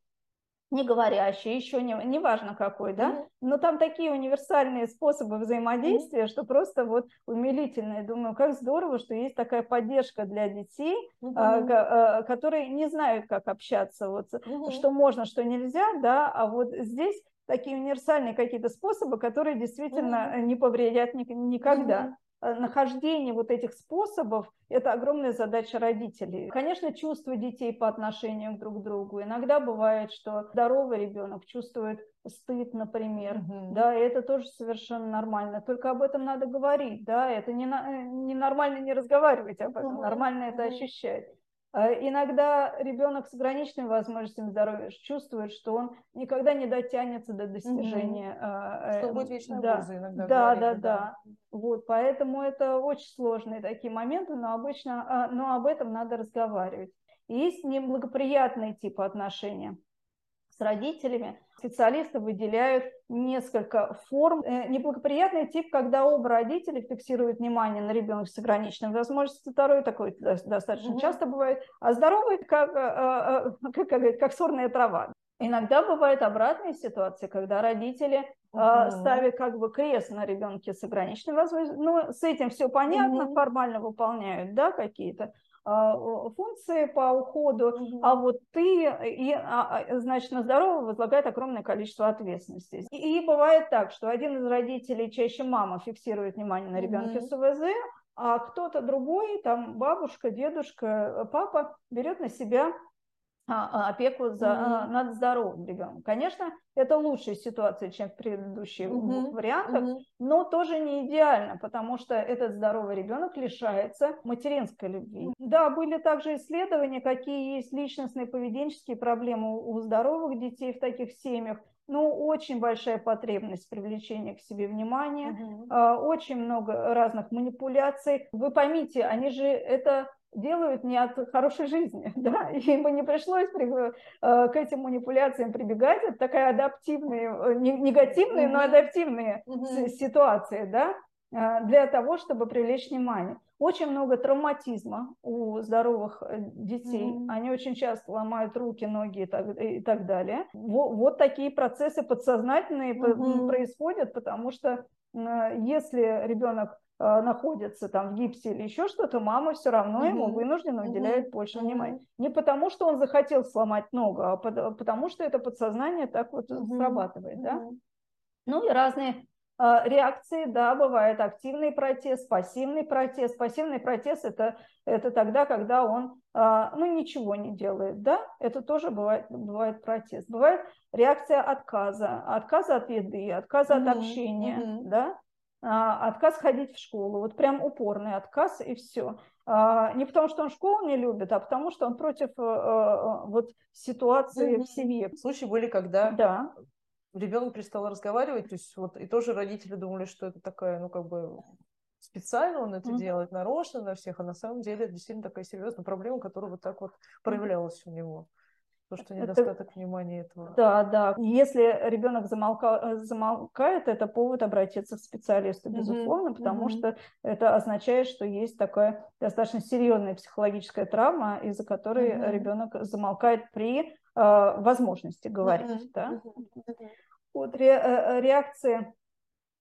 не говорящий, еще не, не важно какой, да, mm-hmm. но там такие универсальные способы взаимодействия, mm-hmm. что просто вот умилительно. думаю, как здорово, что есть такая поддержка для детей, mm-hmm. а, а, которые не знают, как общаться, вот, mm-hmm. что можно, что нельзя, да, а вот здесь такие универсальные какие-то способы, которые действительно mm-hmm. не повредят ни, никогда. Mm-hmm. Э, нахождение вот этих способов – это огромная задача родителей. Конечно, чувства детей по отношению друг к другу. Иногда бывает, что здоровый ребенок чувствует стыд, например, угу. да, и это тоже совершенно нормально. Только об этом надо говорить, да, это не, э, не нормально не разговаривать об этом, угу. нормально это ощущать. А иногда ребенок с ограниченными возможностями здоровья чувствует, что он никогда не дотянется до достижения. Угу. Что будет вечной да, иногда. Да, да, да, да. Вот, поэтому это очень сложные такие моменты, но обычно, а, но об этом надо разговаривать. Есть неблагоприятные типы отношения с родителями. Специалисты выделяют несколько форм. Э, неблагоприятный тип, когда оба родителя фиксируют внимание на ребенка с ограниченными возможностями. Второй такой достаточно mm-hmm. часто бывает. А здоровый, как, э, э, как, как, как сорная трава. Иногда бывают обратные ситуации, когда родители uh ставят как бы крест на ребенке с ограниченными возможностями. Ну, с этим все понятно, uh формально выполняют, да, какие-то функции по уходу, угу. а вот ты, и, а, а, значит, на здорового возлагает огромное количество ответственности. И, и бывает так, что один из родителей, чаще мама, фиксирует внимание на ребенке угу. с УВЗ, а кто-то другой, там бабушка, дедушка, папа берет на себя а, а, опеку за, mm-hmm. над здоровым ребенком. Конечно, это лучшая ситуация, чем в предыдущих mm-hmm. вариантах, mm-hmm. но тоже не идеально, потому что этот здоровый ребенок лишается материнской любви. Mm-hmm. Да, были также исследования, какие есть личностные поведенческие проблемы у здоровых детей в таких семьях. Ну, очень большая потребность привлечения к себе внимания, mm-hmm. очень много разных манипуляций. Вы поймите, они же это делают не от хорошей жизни, да, им бы не пришлось при, э, к этим манипуляциям прибегать, это такая адаптивные, э, негативные, mm-hmm. но адаптивные mm-hmm. ситуации, да, э, для того, чтобы привлечь внимание. Очень много травматизма у здоровых детей. Mm-hmm. Они очень часто ломают руки, ноги и так, и так далее. Вот, вот такие процессы подсознательные mm-hmm. происходят, потому что если ребенок находится там в гипсе или еще что-то, мама все равно угу. ему вынуждена уделяет угу. больше внимания. Не потому, что он захотел сломать ногу, а потому, что это подсознание так вот угу. срабатывает. Угу. Да? Ну и разные э, реакции, да, бывает активный протест, пассивный протест. Пассивный протест это, это тогда, когда он э, ну, ничего не делает, да, это тоже бывает, бывает протест. Бывает реакция отказа, отказа от еды, отказа mm-hmm. от общения, mm-hmm. да, отказ ходить в школу, вот прям упорный отказ и все. А, не потому, что он школу не любит, а потому, что он против э, э, вот ситуации mm-hmm. в семье. Случаи были, когда да. ребенок перестал разговаривать, то есть вот и тоже родители думали, что это такая, ну как бы специально он это mm-hmm. делает, нарочно на всех, а на самом деле это действительно такая серьезная проблема, которая вот так вот проявлялась у него. То, что недостаток это, внимания этого. Да, да. Если ребенок замолка, замолкает, это повод обратиться к специалисту, безусловно, mm-hmm. потому mm-hmm. что это означает, что есть такая достаточно серьезная психологическая травма, из-за которой mm-hmm. ребенок замолкает при э, возможности говорить. Mm-hmm. Да? Mm-hmm. Вот ре, э, реакции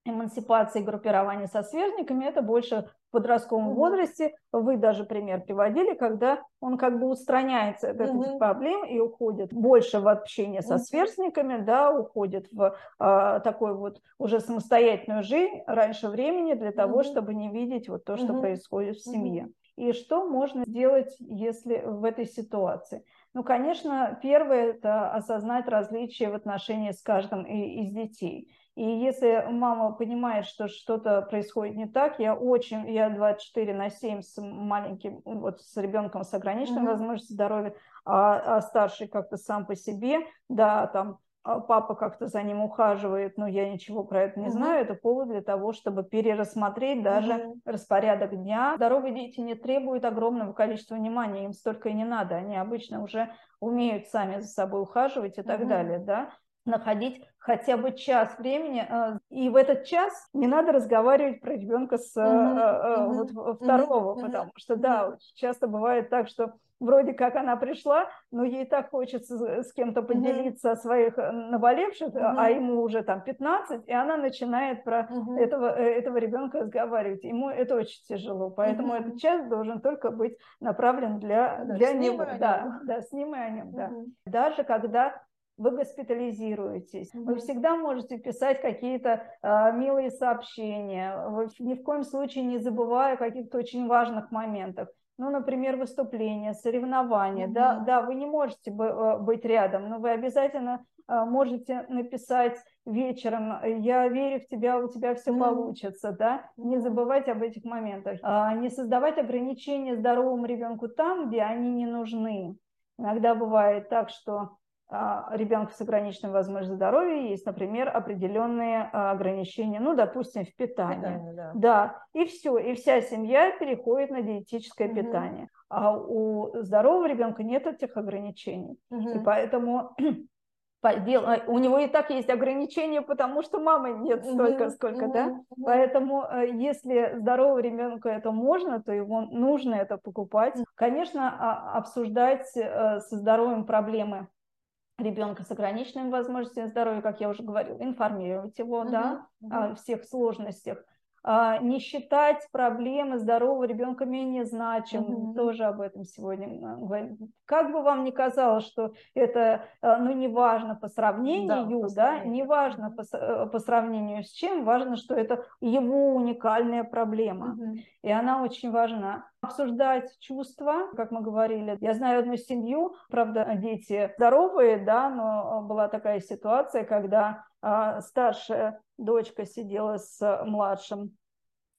эмансипации группирования со сверстниками, это больше в подростковом mm-hmm. возрасте. Вы даже пример приводили, когда он как бы устраняется от mm-hmm. этих проблем и уходит больше в общение со mm-hmm. сверстниками, да, уходит в а, такой вот уже самостоятельную жизнь раньше времени для того, mm-hmm. чтобы не видеть вот то, что mm-hmm. происходит в семье. Mm-hmm. И что можно сделать, если в этой ситуации? Ну, конечно, первое – это осознать различия в отношении с каждым из детей. И если мама понимает, что что-то происходит не так, я очень, я 24 на 7 с маленьким, вот с ребенком с ограниченной mm-hmm. возможностью здоровья, а, а старший как-то сам по себе, да, там а папа как-то за ним ухаживает, но я ничего про это не mm-hmm. знаю, это повод для того, чтобы перерассмотреть даже mm-hmm. распорядок дня. Здоровые дети не требуют огромного количества внимания, им столько и не надо, они обычно уже умеют сами за собой ухаживать и mm-hmm. так далее, да находить хотя бы час времени, э, и в этот час не надо разговаривать про ребенка с mm-hmm. вот, второго, mm-hmm. потому что, да, часто бывает так, что вроде как она пришла, но ей так хочется с кем-то поделиться mm-hmm. своих наболевших, mm-hmm. а ему уже там 15, и она начинает про mm-hmm. этого, этого ребенка разговаривать. Ему это очень тяжело, поэтому mm-hmm. этот час должен только быть направлен для, да, для него. Да, да, с ним и о нем, mm-hmm. да. Даже когда вы госпитализируетесь. Вы всегда можете писать какие-то э, милые сообщения, вы ни в коем случае не забывая о каких-то очень важных моментах. Ну, например, выступление, соревнования. Mm-hmm. Да, да, вы не можете э, быть рядом, но вы обязательно э, можете написать вечером, я верю в тебя, у тебя все mm-hmm. получится, да, не забывать об этих моментах, а, не создавать ограничения здоровому ребенку там, где они не нужны. Иногда бывает так, что ребенка с ограниченной возможностью здоровья есть, например, определенные а, ограничения, ну, допустим, в питании. питании да. да, и все, и вся семья переходит на диетическое угу. питание. А у здорового ребенка нет этих ограничений. Угу. И поэтому у него и так есть ограничения, потому что мамы нет столько, mm-hmm. сколько, mm-hmm. да. Поэтому, э, если здорового ребенка это можно, то его нужно это покупать. Конечно, обсуждать э, со здоровьем проблемы ребенка с ограниченными возможностями здоровья, как я уже говорила, информировать его uh-huh, да, о всех сложностях, не считать проблемы здорового ребенка менее значимыми, mm-hmm. тоже об этом сегодня говорим. Как бы вам ни казалось, что это а, ну, не важно по сравнению, да, по да не важно по, э, по сравнению с чем, важно, что это его уникальная проблема, mm-hmm. и она очень важна. Обсуждать чувства, как мы говорили. Я знаю одну семью, правда, дети здоровые, да, но была такая ситуация, когда а, старшая дочка сидела с младшим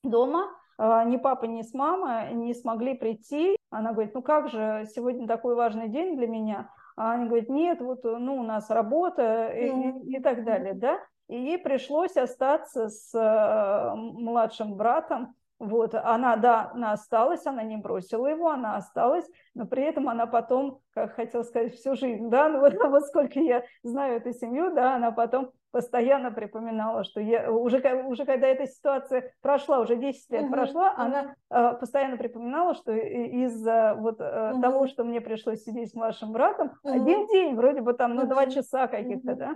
дома, а, ни папа, ни с мамой не смогли прийти. Она говорит, ну как же, сегодня такой важный день для меня. А они говорят, нет, вот ну, у нас работа и, и, и так далее, да. И ей пришлось остаться с э, младшим братом, вот, она, да, она осталась, она не бросила его, она осталась, но при этом она потом, как хотела сказать, всю жизнь, да, ну вот, вот сколько я знаю эту семью, да, она потом постоянно припоминала, что я, уже, уже когда эта ситуация прошла, уже 10 лет uh-huh, прошла, uh-huh. она э, постоянно припоминала, что из-за вот э, uh-huh. того, что мне пришлось сидеть с младшим братом, uh-huh. один день, вроде бы там, ну, uh-huh. два часа каких-то, uh-huh. да,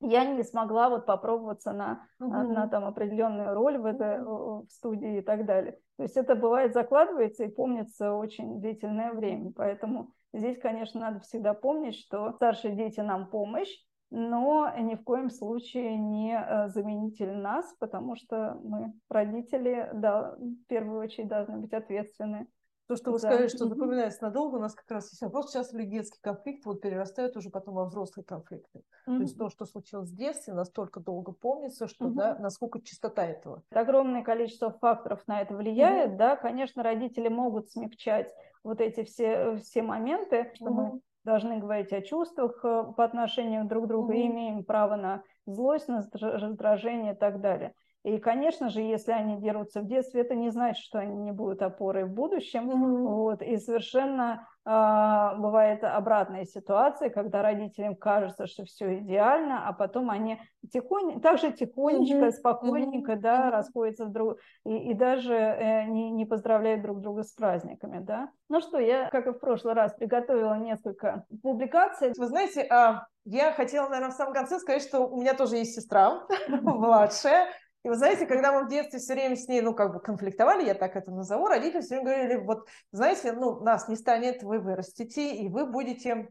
я не смогла вот попробоваться на, угу. на, на там определенную роль в, это, в студии и так далее. То есть это бывает закладывается и помнится очень длительное время. Поэтому здесь, конечно, надо всегда помнить, что старшие дети нам помощь, но ни в коем случае не э, заменитель нас, потому что мы, родители, да, в первую очередь должны быть ответственны то, что вы да. сказали, что запоминается надолго, у нас как раз есть вопрос, сейчас ли детский конфликт вот перерастает уже потом во взрослые конфликты. Mm-hmm. То есть то, что случилось в детстве, настолько долго помнится, что, mm-hmm. да, насколько чистота этого. Огромное количество факторов на это влияет, mm-hmm. да, конечно, родители могут смягчать вот эти все, все моменты, что mm-hmm. мы должны говорить о чувствах э, по отношению друг к другу, mm-hmm. имеем право на злость, на раздражение и так далее. И, конечно же, если они дерутся в детстве, это не значит, что они не будут опорой в будущем. Mm-hmm. Вот. И совершенно бывает обратная ситуация, когда родителям кажется, что все идеально, а потом они тихонь, также тихонечко, mm-hmm. спокойненько mm-hmm. Да, расходятся друг и, и даже э, не, не поздравляют друг друга с праздниками. Да? Ну что, я, как и в прошлый раз, приготовила несколько публикаций. Вы знаете, а, я хотела, наверное, в самом конце сказать, что у меня тоже есть сестра младшая, и вы знаете, когда мы в детстве все время с ней, ну, как бы конфликтовали, я так это назову, родители все время говорили, вот, знаете, ну, нас не станет, вы вырастете, и вы будете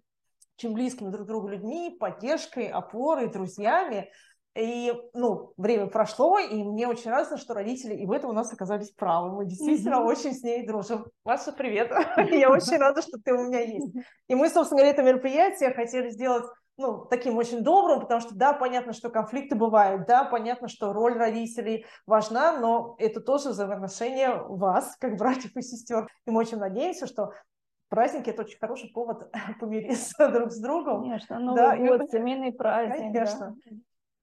чем близкими друг другу людьми, поддержкой, опорой, друзьями. И, ну, время прошло, и мне очень радостно, что родители и в этом у нас оказались правы. Мы действительно mm-hmm. очень с ней дружим. Маша, привет! Я очень рада, что ты у меня есть. И мы, собственно говоря, это мероприятие хотели сделать ну, таким очень добрым, потому что, да, понятно, что конфликты бывают, да, понятно, что роль родителей важна, но это тоже взаимоотношения вас, как братьев и сестер. И мы очень надеемся, что праздники – это очень хороший повод помириться друг с другом. Конечно, Новый да, год, и... семейный праздник. Конечно.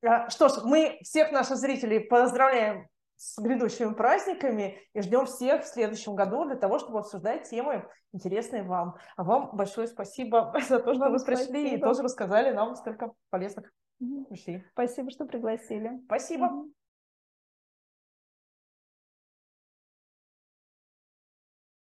Да. Что ж, мы всех наших зрителей поздравляем с грядущими праздниками и ждем всех в следующем году для того, чтобы обсуждать темы, интересные вам. А вам большое спасибо за то, что вам вы пришли спасибо. и тоже рассказали нам столько полезных вещей. Спасибо, что пригласили. Спасибо.